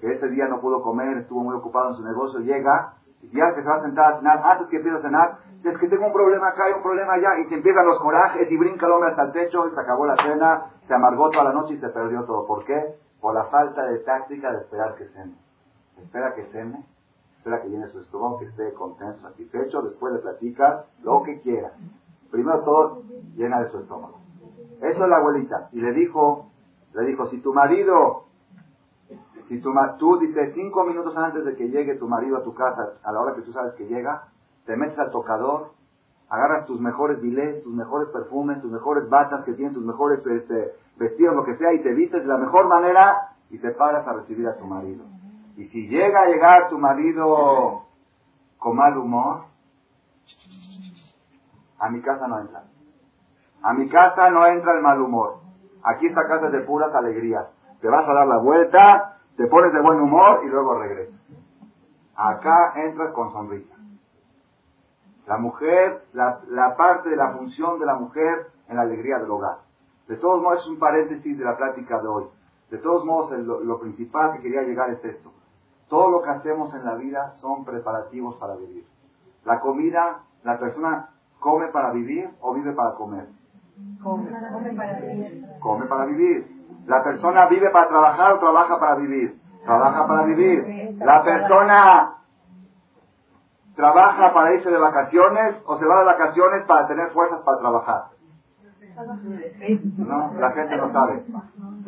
que ese día no pudo comer, estuvo muy ocupado en su negocio, llega y ya que se va a sentar a cenar, antes que empiece a cenar, es que tengo un problema acá, hay un problema allá, y se empiezan los corajes y brinca el hombre hasta el techo y se acabó la cena, se amargó toda la noche y se perdió todo. ¿Por qué? Por la falta de táctica de esperar que cene. Espera que cene espera que llene su estómago, que esté contento, satisfecho, después le platica lo que quiera. Primero todo, llena de su estómago. Eso es la abuelita. Y le dijo, le dijo, si tu marido Si tu, ma- tú dices cinco minutos antes de que llegue tu marido a tu casa, a la hora que tú sabes que llega, te metes al tocador, agarras tus mejores bilés, tus mejores perfumes, tus mejores batas que tienes, tus mejores este, vestidos, lo que sea, y te vistes de la mejor manera y te paras a recibir a tu marido. Y si llega a llegar tu marido con mal humor, a mi casa no entra. A mi casa no entra el mal humor. Aquí esta casa es de puras alegrías. Te vas a dar la vuelta, te pones de buen humor y luego regresas. Acá entras con sonrisa. La mujer, la, parte de la función de la mujer en la alegría del hogar. De todos modos, es un paréntesis de la plática de hoy. De todos modos, lo principal que quería llegar es esto. Todo lo que hacemos en la vida son preparativos para vivir. La comida, la persona come para vivir o vive para comer. Come para vivir. La persona vive para trabajar o trabaja para vivir. Trabaja para vivir. La persona trabaja para irse de vacaciones o se va de vacaciones para tener fuerzas para trabajar. No, la gente no sabe.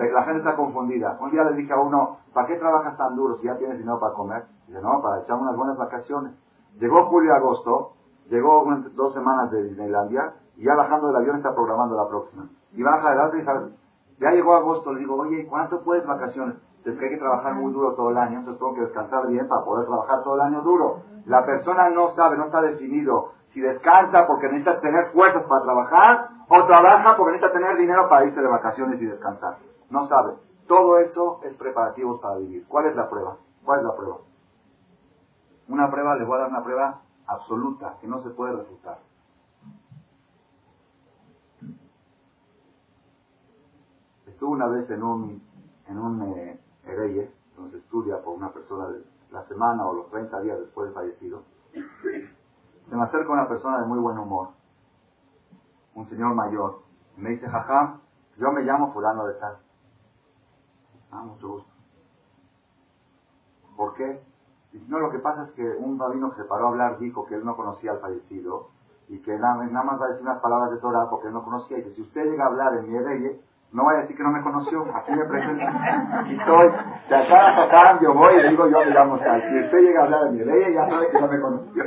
La gente está confundida. Un día le dije a uno, ¿para qué trabajas tan duro si ya tienes dinero para comer? Dice, no, para echar unas buenas vacaciones. Llegó julio agosto, llegó dos semanas de Disneylandia y ya bajando del avión está programando la próxima. Y baja adelante y ya llegó agosto, le digo, oye, ¿cuánto puedes vacaciones? Es que hay que trabajar muy duro todo el año, entonces tengo que descansar bien para poder trabajar todo el año duro. La persona no sabe, no está definido si descansa porque necesita tener fuerzas para trabajar o trabaja porque necesita tener dinero para irse de vacaciones y descansar. No sabe. Todo eso es preparativos para vivir. ¿Cuál es la prueba? ¿Cuál es la prueba? Una prueba, les voy a dar una prueba absoluta que no se puede refutar. Estuve una vez en un, en un eh, hereye, donde se estudia por una persona de la semana o los 30 días después del fallecido. Se me acerca una persona de muy buen humor, un señor mayor, y me dice, jajá, yo me llamo fulano de tal. Ah, mucho gusto. ¿Por qué? Dice, no, lo que pasa es que un rabino se paró a hablar dijo que él no conocía al fallecido y que nada, nada más va a decir unas palabras de Torah porque él no conocía y que si usted llega a hablar en mi hereye, no vaya a decir que no me conoció, aquí me presento, aquí estoy, de acá a cambio voy y digo yo llamo tal. Si usted llega a hablar en mi hereye, ya sabe que no me conoció.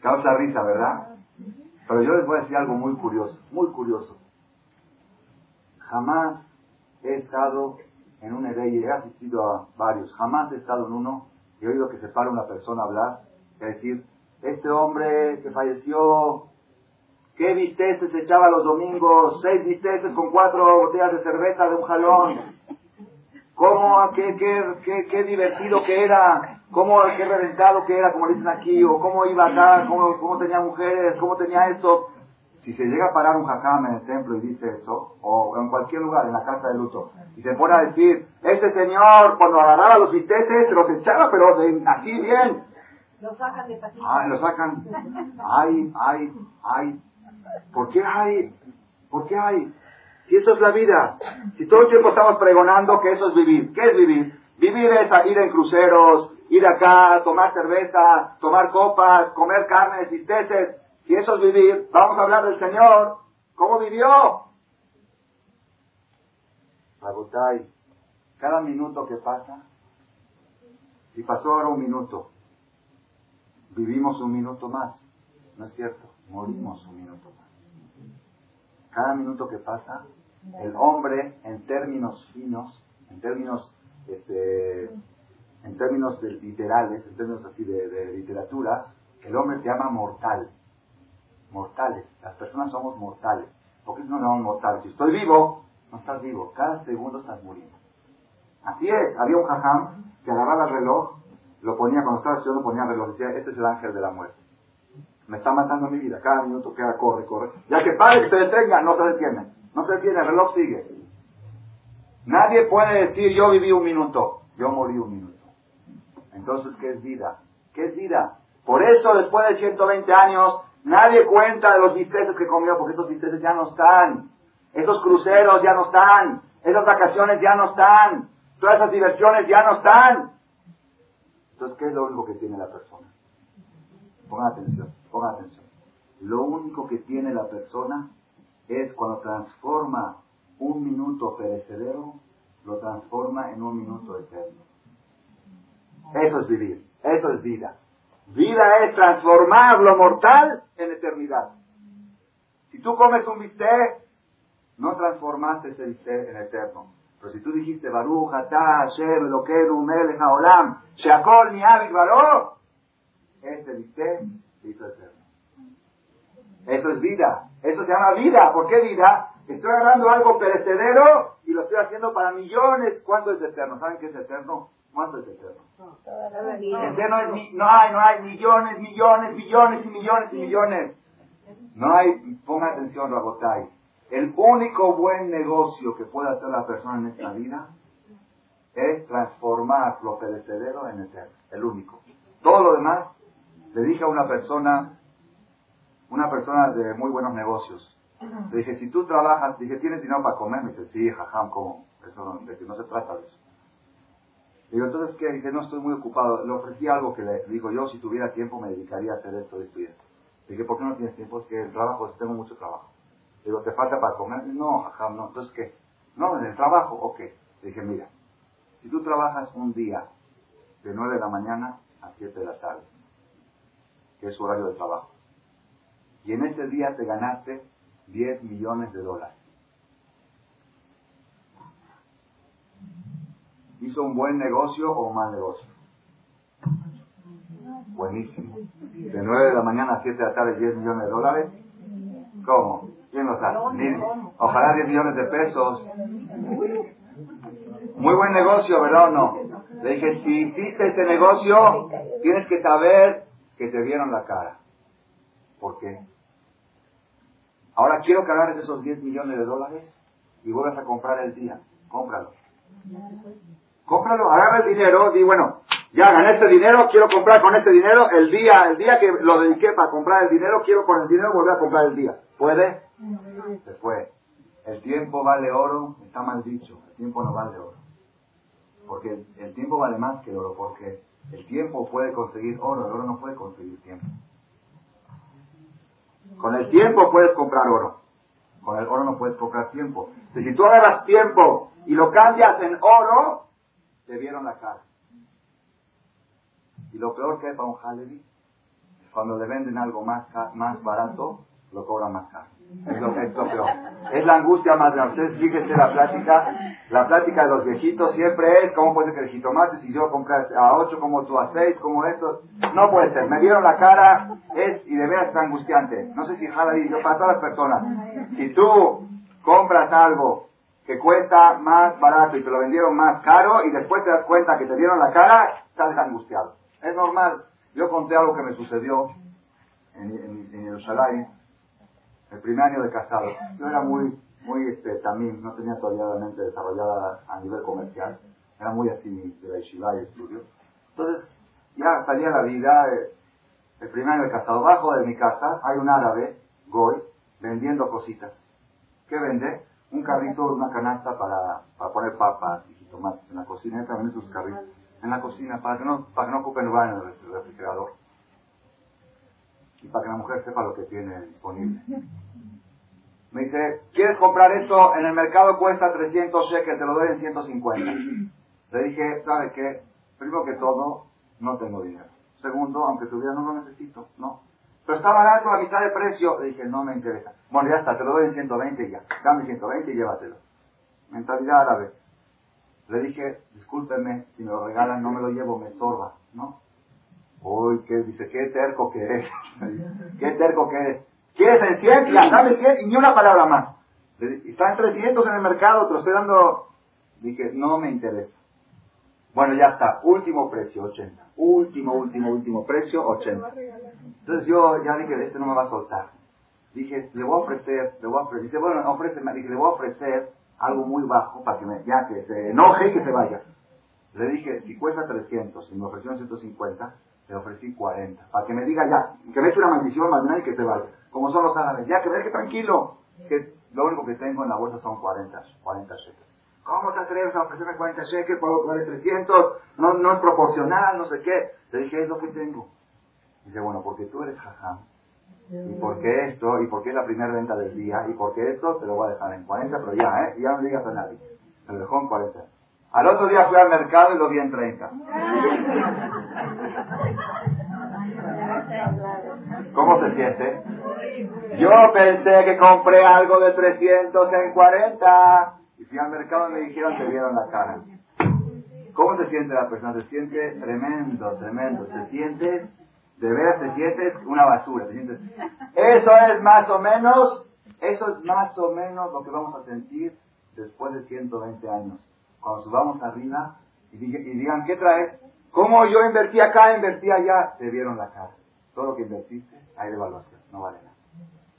Causa risa, ¿verdad? Pero yo les voy a decir algo muy curioso, muy curioso. Jamás he estado en un herey, he asistido a varios, jamás he estado en uno y he oído que se para una persona a hablar, a decir, este hombre que falleció, ¿qué bisteces echaba los domingos? Seis bisteces con cuatro botellas de cerveza de un jalón. ¿Cómo, qué, qué, qué, qué divertido que era? ¿Cómo, qué reventado que era, como dicen aquí? ¿O cómo iba acá? ¿Cómo, cómo tenía mujeres? ¿Cómo tenía esto? Si se llega a parar un jajam en el templo y dice eso, o en cualquier lugar, en la casa de luto, y se pone a decir, este señor cuando agarraba los bisteces se los echaba, pero de, así bien. Lo sacan de patito. Ay, lo sacan. Ay, ay, ay. ¿Por qué hay? ¿Por qué hay? Si eso es la vida. Si todo el tiempo estamos pregonando que eso es vivir. ¿Qué es vivir? Vivir es ir en cruceros, ir acá, tomar cerveza, tomar copas, comer carnes, bisteces. Si eso es vivir, vamos a hablar del Señor. ¿Cómo vivió? Rabotai, cada minuto que pasa, si pasó ahora un minuto, vivimos un minuto más. ¿No es cierto? Morimos un minuto más. Cada minuto que pasa, el hombre, en términos finos, en términos, este, en términos de- literales, en términos así de, de literatura, el hombre se llama mortal. Mortales. Las personas somos mortales. ¿Por qué no llamamos mortales? Si estoy vivo, no estás vivo. Cada segundo estás muriendo. Así es. Había un jajam que agarraba el reloj, lo ponía, cuando estaba estudiando, ponía el reloj, decía, este es el ángel de la muerte. Me está matando mi vida. Cada minuto que haga, corre, corre. Ya que pare, que se detenga, no se detiene. No se detiene, el reloj sigue. Nadie puede decir, yo viví un minuto, yo morí un minuto. Entonces, ¿qué es vida? ¿Qué es vida? Por eso, después de 120 años, nadie cuenta de los bisteces que comió, porque esos bisteces ya no están. Esos cruceros ya no están. Esas vacaciones ya no están. Todas esas diversiones ya no están. Entonces, ¿qué es lo único que tiene la persona? Pongan atención, pongan atención. Lo único que tiene la persona es cuando transforma un minuto perecedero lo transforma en un minuto eterno. Eso es vivir, eso es vida. Vida es transformar lo mortal en eternidad. Si tú comes un bistec, no transformaste ese bistec en eterno. Pero si tú dijiste, Baruch, Atah, Hashem, Elokeinu, Melech, Haolam, Sheakol, Niavik, Baró, ese bistec hizo eterno. Eso es vida. Eso se llama vida. ¿Por qué vida? Estoy agarrando algo perecedero y lo estoy haciendo para millones. ¿Cuánto es eterno? ¿Saben qué es eterno? ¿Cuánto es eterno? Eterno es, no hay, no hay millones, millones, millones y millones y millones. No hay, ponga atención, Rabotai. El único buen negocio que puede hacer la persona en esta vida es transformar lo perecedero en eterno. El único. Todo lo demás, le dije a una persona, una persona de muy buenos negocios, le dije, si tú trabajas, dije, ¿tienes dinero para comer? Me dice, sí, jajam, ¿cómo? Eso no, de que no se trata de eso. Digo, entonces, ¿qué? Dice, no, estoy muy ocupado. Le ofrecí algo que le digo, yo si tuviera tiempo me dedicaría a hacer esto, esto y esto. Dije, ¿por qué no tienes tiempo? Es que el trabajo, tengo mucho trabajo. Digo, ¿te falta para comer? No, jajam, no. Entonces, ¿qué? No, en el trabajo, ok. Dije, mira, si tú trabajas un día de 9 de la mañana a 7 de la tarde, es su horario de trabajo, y en ese día te ganaste 10 millones de dólares. ¿Hizo un buen negocio o un mal negocio? Buenísimo. De 9 de la mañana a 7 de la tarde, 10 millones de dólares. ¿Cómo? ¿Quién lo sabe? Ojalá 10 millones de pesos. Muy buen negocio, ¿verdad o no? Le dije, si hiciste ese negocio, tienes que saber te vieron la cara. ¿Por qué? Ahora quiero que agarres esos 10 millones de dólares y vuelvas a comprar el día. Cómpralo. Cómpralo, agarra el dinero y bueno, ya gané este dinero, quiero comprar con este dinero el día, el día que lo dediqué para comprar el dinero, quiero con el dinero volver a comprar el día. ¿Puede? Se fue. El tiempo vale oro, está mal dicho, el tiempo no vale oro. Porque el tiempo vale más que el oro, porque el tiempo puede conseguir oro, el oro no puede conseguir tiempo. Con el tiempo puedes comprar oro. Con el oro no puedes comprar tiempo. si tú agarras tiempo y lo cambias en oro, te vieron la cara. Y lo peor que hay para un Halevi es cuando le venden algo más, más barato, lo cobran más caro. Es lo, peor. Es la angustia más grande. Ustedes fíjense la plática, la plática de los viejitos siempre es, ¿cómo puede ser que el jitomate si yo compré a 8 como tú a 6, como esto? No puede ser. Me vieron la cara, es, y de veras es angustiante. No sé si Halevi, yo para todas las personas. Si tú compras algo que cuesta más barato y te lo vendieron más caro y después te das cuenta que te dieron la cara, estás angustiado. Es normal. Yo conté algo que me sucedió en, en, en el primer año de casado. Yo era muy, muy, este, también, no tenía todavía la mente desarrollada a nivel comercial. Era muy así de la yeshiva y estudio. Entonces, ya salía la vida, eh, el primer año de casado. Bajo de mi casa hay un árabe, Goy, vendiendo cositas. ¿Qué vende? Un carrito, una canasta para, para poner papas y tomates en la cocina. También sus carritos en la cocina para que no, para que no ocupen lugar en el refrigerador. Y para que la mujer sepa lo que tiene disponible. Me dice, ¿quieres comprar esto? En el mercado cuesta 300 shekels, te lo doy en 150. Le dije, ¿sabe qué? Primero que todo, no tengo dinero. Segundo, aunque tuviera, no lo necesito, no. Pero está barato a mitad de precio. Le dije, no me interesa. Bueno, ya está, te lo doy en 120 y ya. Dame 120 y llévatelo. Mentalidad árabe. Le dije, discúlpeme, si me lo regalan no me lo llevo, me estorba, ¿no? Uy, ¿qué? Dice, qué terco que eres. qué terco que eres. ¿Quieres en 100? Ya, dame 100 y ni una palabra más. Está en 300 en el mercado, te lo estoy dando. Dije, no me interesa. Bueno, ya está. Último precio, 80. Último, último, último precio, 80. Entonces yo ya dije, este no me va a soltar. Dije, le voy a ofrecer, le voy a ofrecer. Dice, bueno, ofréceme. Dije, le voy a ofrecer algo muy bajo para que me, ya que se enoje y que se vaya. Le dije, si cuesta 300 y me ofreció 150, le ofrecí 40. Para que me diga ya, que me eche una maldición más y que se vaya. Como son los árabes, ya que me deje tranquilo. Que lo único que tengo en la bolsa son 40, 40 shekels. ¿Cómo te atreves a ofrecerme 40 shekels por 300? No, no es proporcional, no sé qué. Le dije, es lo que tengo. Dice, bueno, porque tú eres jajam ¿Y por qué esto? ¿Y por qué es la primera venta del día? ¿Y por qué esto? Te lo voy a dejar en 40, pero ya, ¿eh? Ya no digas a nadie. Me dejó en 40. Al otro día fui al mercado y lo vi en 30. ¿Cómo se siente? Yo pensé que compré algo de 300 en 40 y fui al mercado y me dijeron que vieron la cara. ¿Cómo se siente la persona? Se siente tremendo, tremendo. Se siente, de veras se siente una basura. Eso es más o menos, eso es más o menos lo que vamos a sentir después de 120 años. Cuando subamos arriba y, digan, ¿qué traes? ¿Cómo yo invertí acá, invertí allá? Te vieron la cara. Todo lo que invertiste, hay devaluación, no vale nada.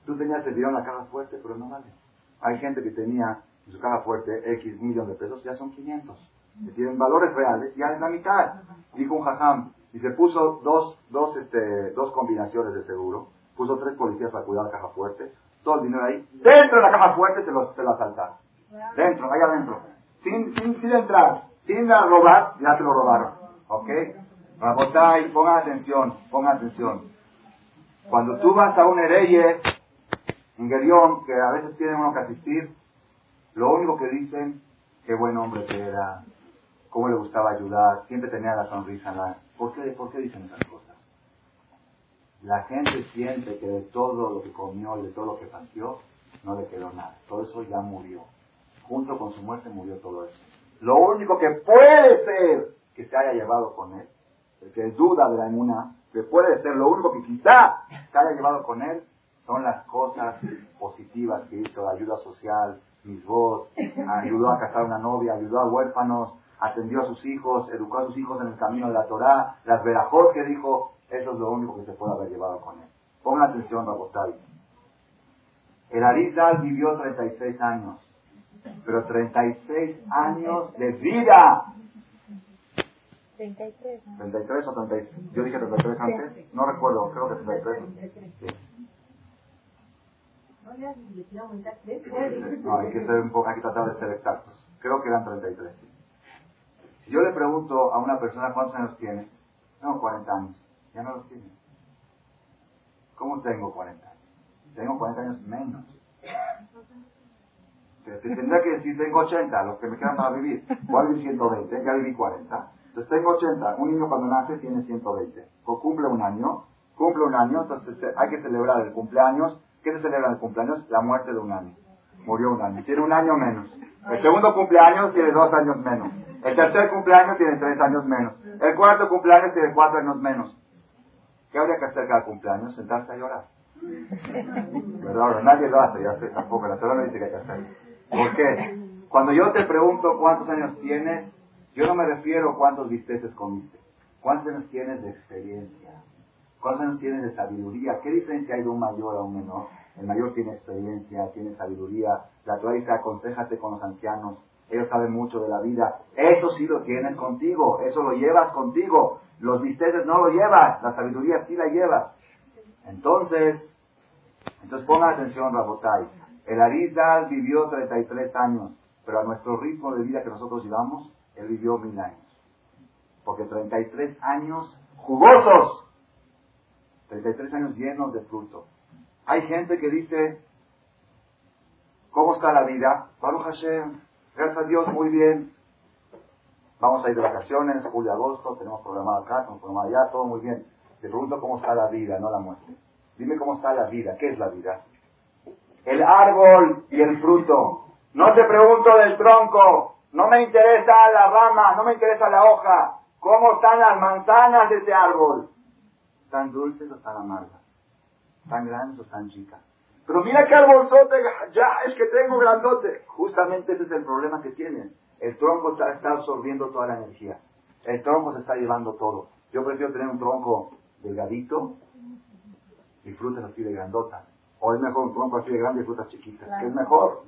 Tú tenías, te dieron la caja fuerte, pero no vale. Hay gente que tenía en su caja fuerte X millones de pesos, ya son 500. Es decir, en valores reales ya es la mitad. Dijo un jajam, y se puso dos, dos, este, dos combinaciones de seguro, puso tres policías para cuidar la caja fuerte, todo el dinero ahí, dentro de la caja fuerte se lo, se lo asaltaron. Dentro, ahí adentro. Sin, sin, sin entrar, sin robar, ya se lo robaron. ¿Ok? Rabotay, pongan atención, pongan atención. Cuando tú vas a un hereye, en Gerión, que a veces tiene uno que asistir, lo único que dicen, qué buen hombre que era, cómo le gustaba ayudar, siempre tenía la sonrisa. La... ¿Por, qué, ¿Por qué dicen esas cosas? La gente siente que de todo lo que comió y de todo lo que pasó, no le quedó nada. Todo eso ya murió. Junto con su muerte murió todo eso. Lo único que puede ser que se haya llevado con él el que duda de la inmuna, que puede ser lo único que quizá se haya llevado con él, son las cosas positivas que hizo, ayuda social, mis voz, ayudó a casar a una novia, ayudó a huérfanos, atendió a sus hijos, educó a sus hijos en el camino de la Torá, las verajot que dijo, eso es lo único que se puede haber llevado con él. Pongan atención, Rabotay. El Arizal vivió 36 años, pero 36 años de vida. 33. ¿33 o 33? Yo dije 33 antes. No recuerdo, creo que 33. Sí. No, hay que, ser un poco, hay que tratar de ser exactos. Creo que eran 33. Si yo le pregunto a una persona cuántos años tienes, tengo 40 años. Ya no los tiene. ¿Cómo tengo 40 años? Tengo 40 años menos. Te tendría que decir, tengo 80, los que me quedan para vivir. Voy a vivir 120, ya viví 40. Entonces tengo 80. Un niño cuando nace tiene 120. O cumple un año. Cumple un año, entonces hay que celebrar el cumpleaños. ¿Qué se celebra en el cumpleaños? La muerte de un año. Murió un año. Tiene un año menos. El segundo cumpleaños tiene dos años menos. El tercer cumpleaños tiene tres años menos. El cuarto cumpleaños tiene cuatro años menos. ¿Qué habría que hacer cada cumpleaños? Sentarse a llorar. ¿Verdad? Nadie lo hace, ya sé, tampoco. La Torah no dice que hay que hacer. ¿Por qué? Cuando yo te pregunto cuántos años tienes, yo no me refiero a cuántos bisteces comiste. ¿Cuántos años tienes de experiencia? ¿Cuántos años tienes de sabiduría? ¿Qué diferencia hay de un mayor a un menor? El mayor tiene experiencia, tiene sabiduría. La Torah dice, aconsejate con los ancianos. Ellos saben mucho de la vida. Eso sí lo tienes contigo. Eso lo llevas contigo. Los bisteces no lo llevas. La sabiduría sí la llevas. Entonces, entonces pongan atención, Rabotai. El Arizal vivió 33 años, pero a nuestro ritmo de vida que nosotros llevamos, él vivió mil años. Porque 33 años jugosos. 33 años llenos de fruto. Hay gente que dice, ¿cómo está la vida? Baruch Hashem, gracias a Dios, muy bien. Vamos a ir de vacaciones, julio, agosto, tenemos programado acá, tenemos programado allá, todo muy bien. Te pregunto cómo está la vida, no la muerte. Dime cómo está la vida, ¿qué es la vida? El árbol y el fruto. No te pregunto del tronco, no me interesa la rama, no me interesa la hoja. ¿Cómo están las manzanas de ese árbol? ¿Están dulces o están amargas? ¿Están grandes o están chicas? Pero mira qué arbolzote, ya es que tengo grandote. Justamente ese es el problema que tienen. El tronco está, está absorbiendo toda la energía. El tronco se está llevando todo. Yo prefiero tener un tronco delgadito y frutas así de grandotas. O es mejor un tronco así de grande y frutas chiquitas. ¿Qué es mejor?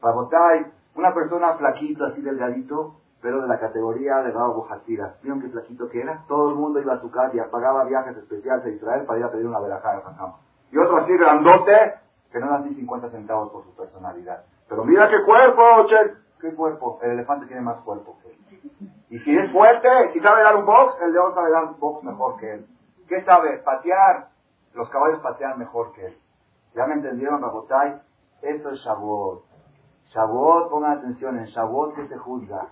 Para botar una persona flaquito, así delgadito, pero de la categoría de Baba Bujatira. ¿Vieron qué flaquito que era? Todo el mundo iba a su casa y pagaba viajes especiales a Israel para ir a pedir una Jajam. Y otro así grandote, que no dan ni 50 centavos por su personalidad. Pero mira qué cuerpo, che. ¿Qué cuerpo? El elefante tiene más cuerpo que él. Y si es fuerte, si sabe dar un box, el león sabe dar un box mejor que él. ¿Qué sabe? Patear. los caballos patean mejor que él. ¿Ya me entendieron, Rabotay? Eso es Shavuot. Shavuot, pongan atención, en Shavuot que se juzga.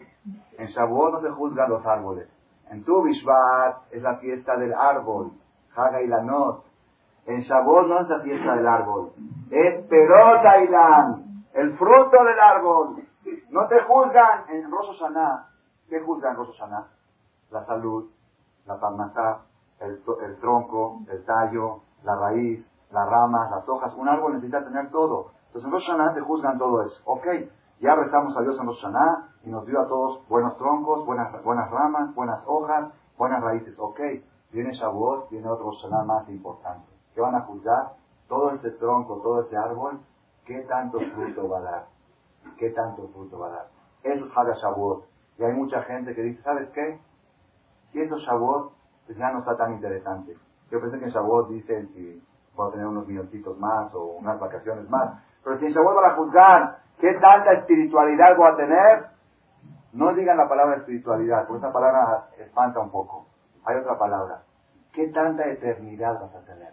En Shavuot no se juzgan los árboles. En Tu Bishvat es la fiesta del árbol. Haga y la not. En Shavuot no es la fiesta del árbol. Es Perot el fruto del árbol. No te juzgan en Rosh Hashanah. ¿Qué juzgan en Rosh Hashanah? La salud, la palmata, el, el tronco, el tallo, la raíz, las ramas, las hojas. Un árbol necesita tener todo. Entonces en Rosh Hashanah te juzgan todo eso. Ok, ya rezamos a Dios en Rosh Hashanah y nos dio a todos buenos troncos, buenas, buenas ramas, buenas hojas, buenas raíces. Ok, viene Shavuot, viene otro Rosh más importante. ¿Qué van a juzgar? Todo este tronco, todo este árbol, ¿qué tanto fruto va a dar? ¿Qué tanto fruto va a dar? Eso es Haga Shavuot. Y hay mucha gente que dice, ¿sabes qué? Si eso es Shavuot, pues ya no está tan interesante. Yo pensé que en Shavuot dicen puedo tener unos milloncitos más o unas vacaciones más. Pero si en Shavuot van a juzgar qué tanta espiritualidad voy a tener, no digan la palabra espiritualidad, porque esa palabra espanta un poco. Hay otra palabra. ¿Qué tanta eternidad vas a tener?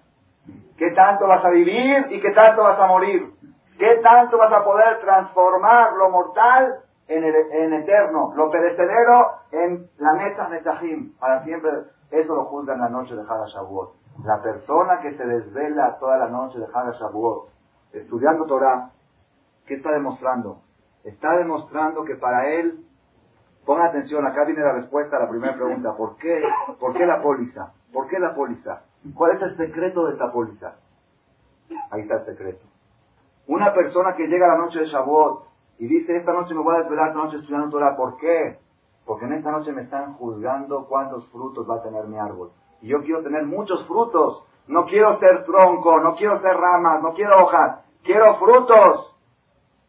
¿Qué tanto vas a vivir y qué tanto vas a morir? ¿Qué tanto vas a poder transformar lo mortal en, en eterno, lo perecedero en la mesa Netahim? Para siempre, eso lo juzga en la noche de Haga Shavuot. La persona que se desvela toda la noche de Haga Shavuot, estudiando Torah, ¿qué está demostrando? Está demostrando que para él, ponga atención, acá viene la respuesta a la primera pregunta, ¿por qué, ¿por qué la póliza? ¿Por qué la póliza? ¿Cuál es el secreto de esta póliza? Ahí está el secreto. Una persona que llega a la noche de Shavuot y dice, esta noche me voy a desvelar, esta noche estudiando Torah, ¿por qué? Porque en esta noche me están juzgando cuántos frutos va a tener mi árbol. Y yo quiero tener muchos frutos. No quiero ser tronco, no quiero ser ramas, no quiero hojas, quiero frutos.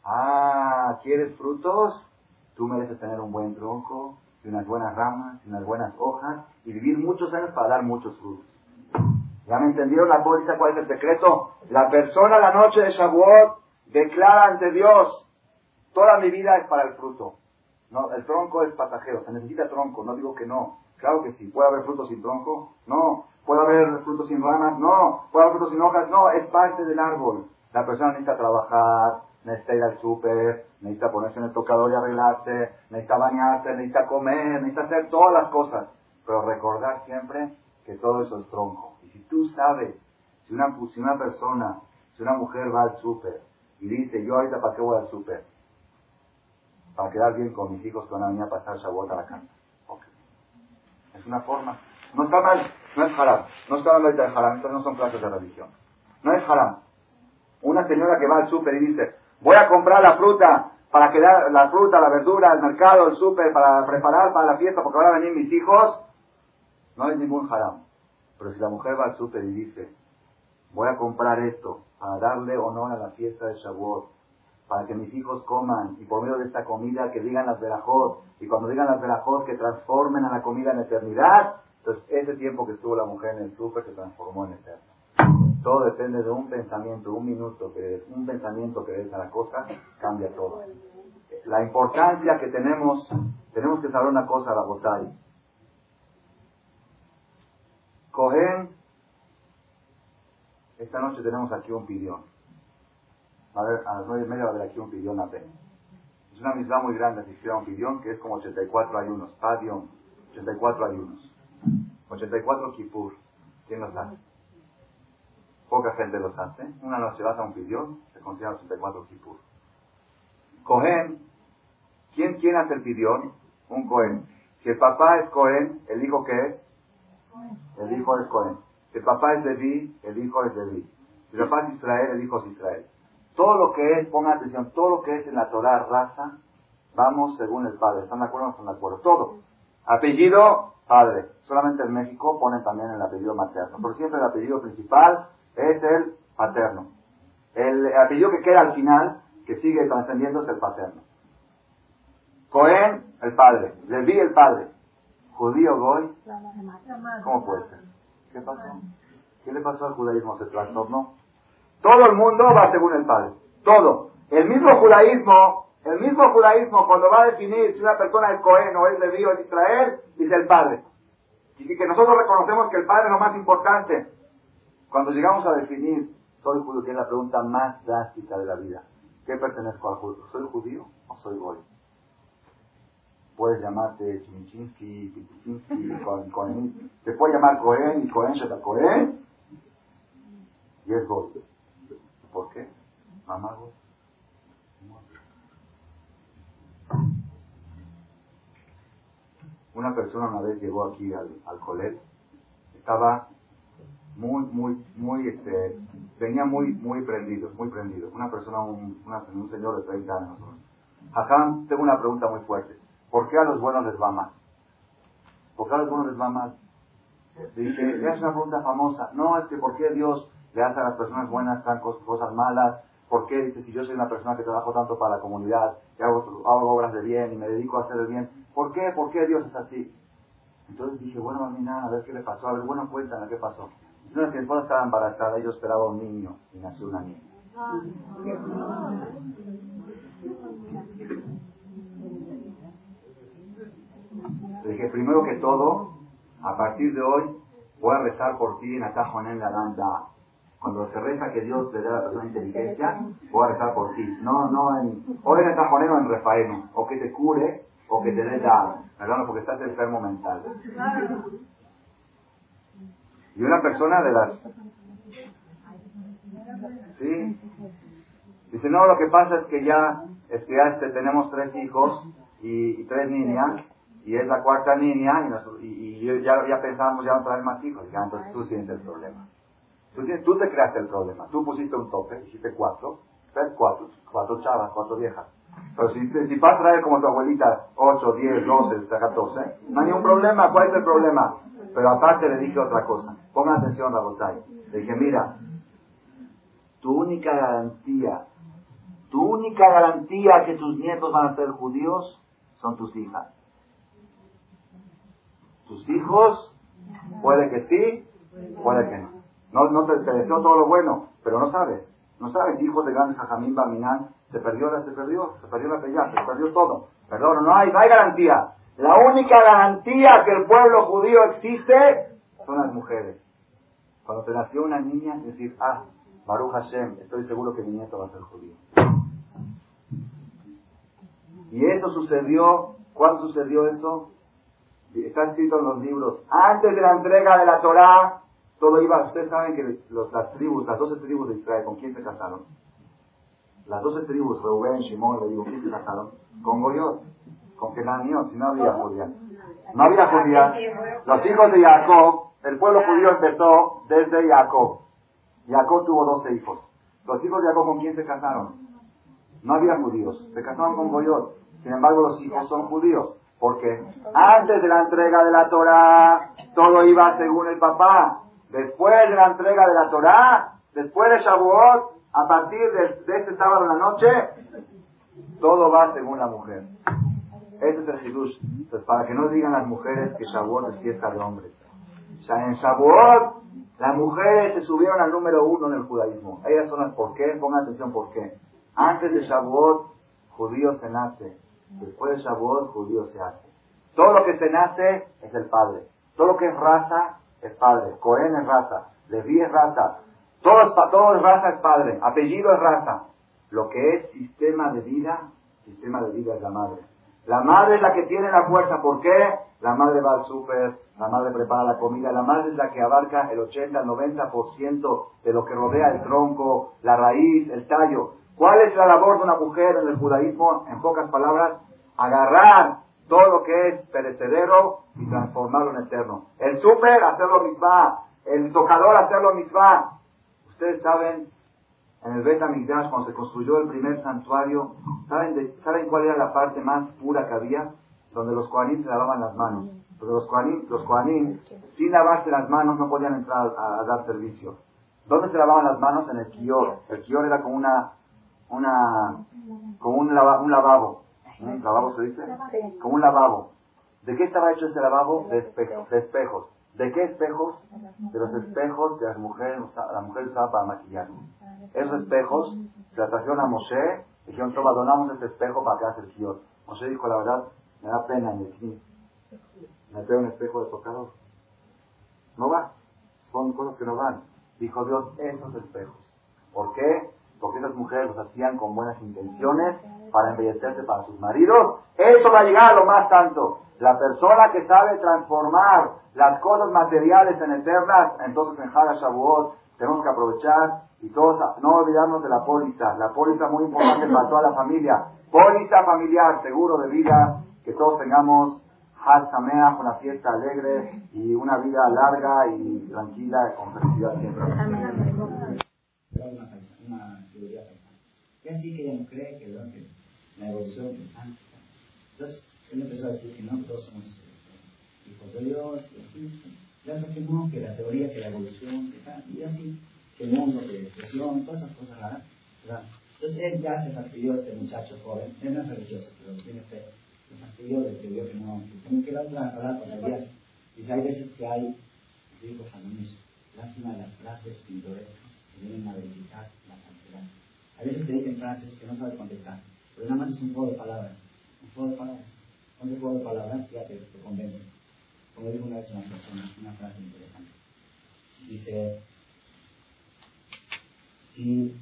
Ah, ¿quieres frutos? Tú mereces tener un buen tronco, y unas buenas ramas, y unas buenas hojas, y vivir muchos años para dar muchos frutos. ¿Ya me entendieron la póliza cuál es el secreto? La persona la noche de Shavuot declara ante Dios, toda mi vida es para el fruto. No, el tronco es pasajero, se necesita tronco, no digo que no. Claro que sí, puede haber frutos sin tronco, no. Puede haber frutos sin ramas, no. Puede haber frutos sin hojas, no. Es parte del árbol. La persona necesita trabajar, necesita ir al súper, necesita ponerse en el tocador y arreglarse, necesita bañarse, necesita comer, necesita hacer todas las cosas. Pero recordar siempre que todo eso es tronco si tú sabes, si una, si persona, si una mujer va al súper y dice, yo ahorita para qué voy al súper, para quedar bien con mis hijos que van a venir a pasar Shabbat a la casa. Es una forma. No está mal, no es haram. No está hablando de haram, estas no son clases de religión. No es haram. Una señora que va al súper y dice, voy a comprar la fruta para quedar, la fruta, la verdura, el mercado, el súper, para preparar para la fiesta porque van a venir mis hijos, no es ningún haram. Pero si la mujer va al súper y dice, voy a comprar esto para darle honor a la fiesta de Shavuot, para que mis hijos coman y por medio de esta comida que digan las verajot y cuando digan las verajot que transformen a la comida en eternidad, entonces ese tiempo que estuvo la mujer en el súper se transformó en eterno. Todo depende de un pensamiento, un minuto que es, un pensamiento que es a la cosa, cambia todo. La importancia que tenemos, tenemos que saber una cosa, la botalla Cohen, esta noche tenemos aquí un pidión. A las nueve y media va a haber aquí un pidión apenas. Es una misma muy grande si un pidión que es como 84 ayunos. Padión, 84 ayunos. 84 kipur. ¿Quién los hace? Poca gente los hace. Una noche vas a un pidión, se considera 84 kipur. Cohen, ¿quién, ¿quién hace el pidión? Un Cohen. Si el papá es Cohen, ¿el hijo qué es? el hijo es Cohen. Si el papá es Levi, el hijo es Levi. Si el papá es Israel, el hijo es Israel. Todo lo que es, pongan atención, todo lo que es en la Torah raza, vamos según el padre. ¿Están de acuerdo o no están de acuerdo? Todo. Apellido, padre. Solamente en México ponen también el apellido materno. Pero siempre el apellido principal es el paterno. El apellido que queda al final, que sigue trascendiendo, es el paterno. Cohen, el padre. Levi, el padre judío Goy, ¿cómo puede ser? ¿Qué pasó? ¿Qué le pasó al judaísmo? ¿Se trastornó? Todo el mundo va según el Padre. Todo. El mismo judaísmo, el mismo judaísmo cuando va a definir si una persona es Cohen o es Leví o es Israel, dice el Padre. Y que nosotros reconocemos que el Padre es lo más importante. Cuando llegamos a definir soy judío, que es la pregunta más drástica de la vida, ¿qué pertenezco al judío? ¿Soy judío o soy goy? Puedes llamarte Chimichinsky, Pitichinsky, Cohen, Se puede llamar Cohen y Cohen Sheta Cohen y es goy. ¿Por qué? Mamá goy. Una persona una vez llegó aquí al, al colegio, estaba muy, muy, muy, este, venía muy, muy prendido, muy prendido. Una persona, un, un señor de 30 años. Jajam, tengo una pregunta muy fuerte. ¿Por qué a los buenos les va mal? ¿Por qué a los buenos les va mal? Dice, es una pregunta famosa. No, es que ¿por qué Dios le hace a las personas buenas tan cosas malas? ¿Por qué? Dice, si yo soy una persona que trabajo tanto para la comunidad, que hago, hago obras de bien y me dedico a hacer el bien, ¿por qué? ¿Por qué Dios es así? Entonces dije, bueno, a mí nada, a ver qué le pasó. A ver, bueno, cuéntame qué pasó. Que mi esposa estaba embarazada y yo esperaba un niño y nació una niña. Le dije, primero que todo, a partir de hoy, voy a rezar por ti en Atajo en la Danda. Cuando se reza que Dios te dé a la persona inteligencia, voy a rezar por ti. No, no en, o en Atajonero o en Rafael, o que te cure, o que te dé la, perdón, porque estás enfermo mental. Y una persona de las... ¿Sí? Dice, no, lo que pasa es que ya, es que ya este, tenemos tres hijos y, tres niñas, y es la cuarta niña, y, y, ya, ya pensamos ya no traer más hijos. Y, entonces tú tienes el problema. Tú, tú te creaste el problema. Tú pusiste un tope, dijiste cuatro, cuatro, cuatro chavas, cuatro viejas. Pero si, si vas a traer como tu abuelita 8, 10, 12, 14, no hay ningún problema. ¿Cuál es el problema? Pero aparte le dije otra cosa. Pongan atención, Rabotay. Le dije, mira, tu única garantía, tu única garantía que tus nietos van a ser judíos son tus hijas. Tus hijos, puede que sí, puede que no. No, no te, deseo todo lo bueno, pero no sabes. No sabes, hijos de grandes Jajamín Baminán, se perdió, se perdió, se perdió la pelea, se perdió todo. Perdón, no hay, no hay garantía. La única garantía que el pueblo judío existe son las mujeres. Cuando te nació una niña, decir, ah, Baruch Hashem, estoy seguro que mi nieto va a ser judío. Y eso sucedió, ¿cuándo sucedió eso? Está escrito en los libros. Antes de la entrega de la Torah, todo iba, ustedes saben que las tribus, las doce tribus de Israel, ¿con quién se casaron? Las doce tribus, Reuben, Shimon, le digo, ¿quién se casaron? Con Goyot, con Kenaniot, si no había judía. No había judía. Los hijos de Jacob, el pueblo judío empezó desde Jacob. Jacob tuvo doce hijos. Los hijos de Jacob, ¿con quién se casaron? No había judíos, se casaron con Goyot. Sin embargo, los hijos son judíos. Porque antes de la entrega de la Torah, todo iba según el papá. Después de la entrega de la Torah, después de Shavuot, a partir de, este sábado en la noche, todo va según la mujer. Ese es el Hidush. Entonces, para que no digan las mujeres que Shavuot es fiesta de hombres. En Shavuot, las mujeres se subieron al número uno en el judaísmo. Ellas son las por qué, pongan atención por qué. Antes de Shavuot, judío se nace. Después de Shavuot, judío se hace. Todo lo que se nace es el padre. Todo lo que es raza es padre. Cohen es raza. Levi es raza. Todo es, todo es raza es padre. Apellido es raza. Lo que es sistema de vida, sistema de vida es la madre. La madre es la que tiene la fuerza. ¿Por qué? La madre va al súper, la madre prepara la comida, la madre es la que abarca el 80, el 90% de lo que rodea el tronco, la raíz, el tallo. ¿Cuál es la labor de una mujer en el judaísmo? En pocas palabras, agarrar todo lo que es perecedero y transformarlo en eterno. El súper, hacerlo misma. El tocador, hacerlo misma. Ustedes saben, en el Bet cuando se construyó el primer santuario, ¿saben, ¿saben cuál era la parte más pura que había? Donde los Kohanim se lavaban las manos. Porque los Kohanim, los sin lavarse las manos, no podían entrar a, dar servicio. ¿Dónde se lavaban las manos? En el Kior. El Kior era como una, una, como un, un lavabo. ¿Un lavabo se dice? Como un lavabo. ¿De qué estaba hecho ese lavabo? De, de espejos. ¿De qué espejos? De los espejos que las mujeres, la mujer usaba para maquillar. Esos espejos se la trajeron a Moshe y dijeron, toma, donamos este espejo para que haga el Gior. Moshe dijo, la verdad, me da pena en el Me trae un espejo de tocador. No va. Son cosas que no van. Dijo Dios, estos espejos. ¿Por qué? Porque esas mujeres los hacían con buenas intenciones para embellecerse para sus maridos. Eso va a llegar a lo más tanto. La persona que sabe transformar las cosas materiales en eternas, entonces en Hara Shavuot tenemos que aprovechar y todos no olvidarnos de la póliza. La póliza muy importante para toda la familia. Póliza familiar, seguro de vida, que todos tengamos Haz una fiesta alegre y una vida larga y tranquila con felicidad siempre. Una, teoría Y así que ella no cree que, la evolución pensante. Entonces, él empezó a decir que no, todos somos este, hijos de Dios, y así. Ya que no, que la teoría, que la evolución, que tal, y así, que el mundo, que la expresión, todas esas cosas raras. ¿verdad? Entonces él ya se fastidió este muchacho joven, él no es religioso, pero tiene fe se fastidió de que vio que no, que tengo que dar otra palabra tonterías. Dice, hay veces que hay, digo Janomis, lástima de las frases pintorescas que vienen a verificar. A veces te dicen frases que no sabes contestar, pero nada más es un juego de palabras, un juego de palabras. Con ese juego de palabras ya te, convence. Como dijo una vez una persona, una frase interesante. Dice, si,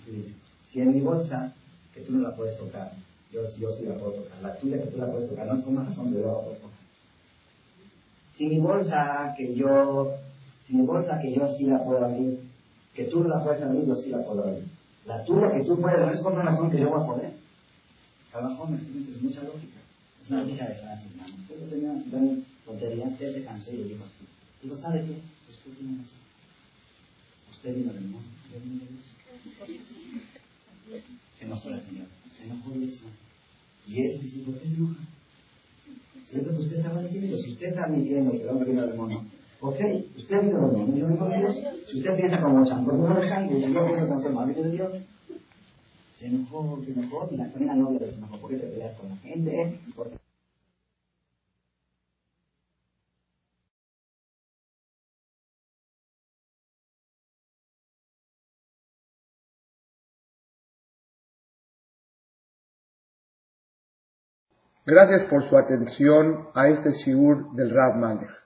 así dice, si en mi bolsa, que tú no la puedes tocar, yo, sí la puedo tocar. La tuya que tú la puedes tocar no es una razón de la puedo tocar. Si mi bolsa que yo, si mi bolsa que yo sí la puedo abrir, que tú no la puedes abrir, yo sí la puedo abrir. La tuya que tú puedes, por una razón que yo voy a poder. Abajo me es mucha lógica. Es una lógica de frase, hermano. Entonces tenía una tontería, se cansó y le dijo así. Digo, ¿sabe qué? Usted tiene razón. Usted vino del mundo, yo vine de Dios. Se enojó la señora, se enojó eso. Y él dice, ¿por qué se enoja? Si es lo que usted estaba diciendo, si usted está admitiendo que el hombre viene del mono, ok, usted vino del mono, yo Dios. Si usted piensa como Chan, ¿por qué no? Y si yo pienso Chan, de Dios. Se enojó, se enojó, y la primera novia se enojó, ¿por qué te peleas con la gente? Porque Gracias por su atención a este del Rav Malech.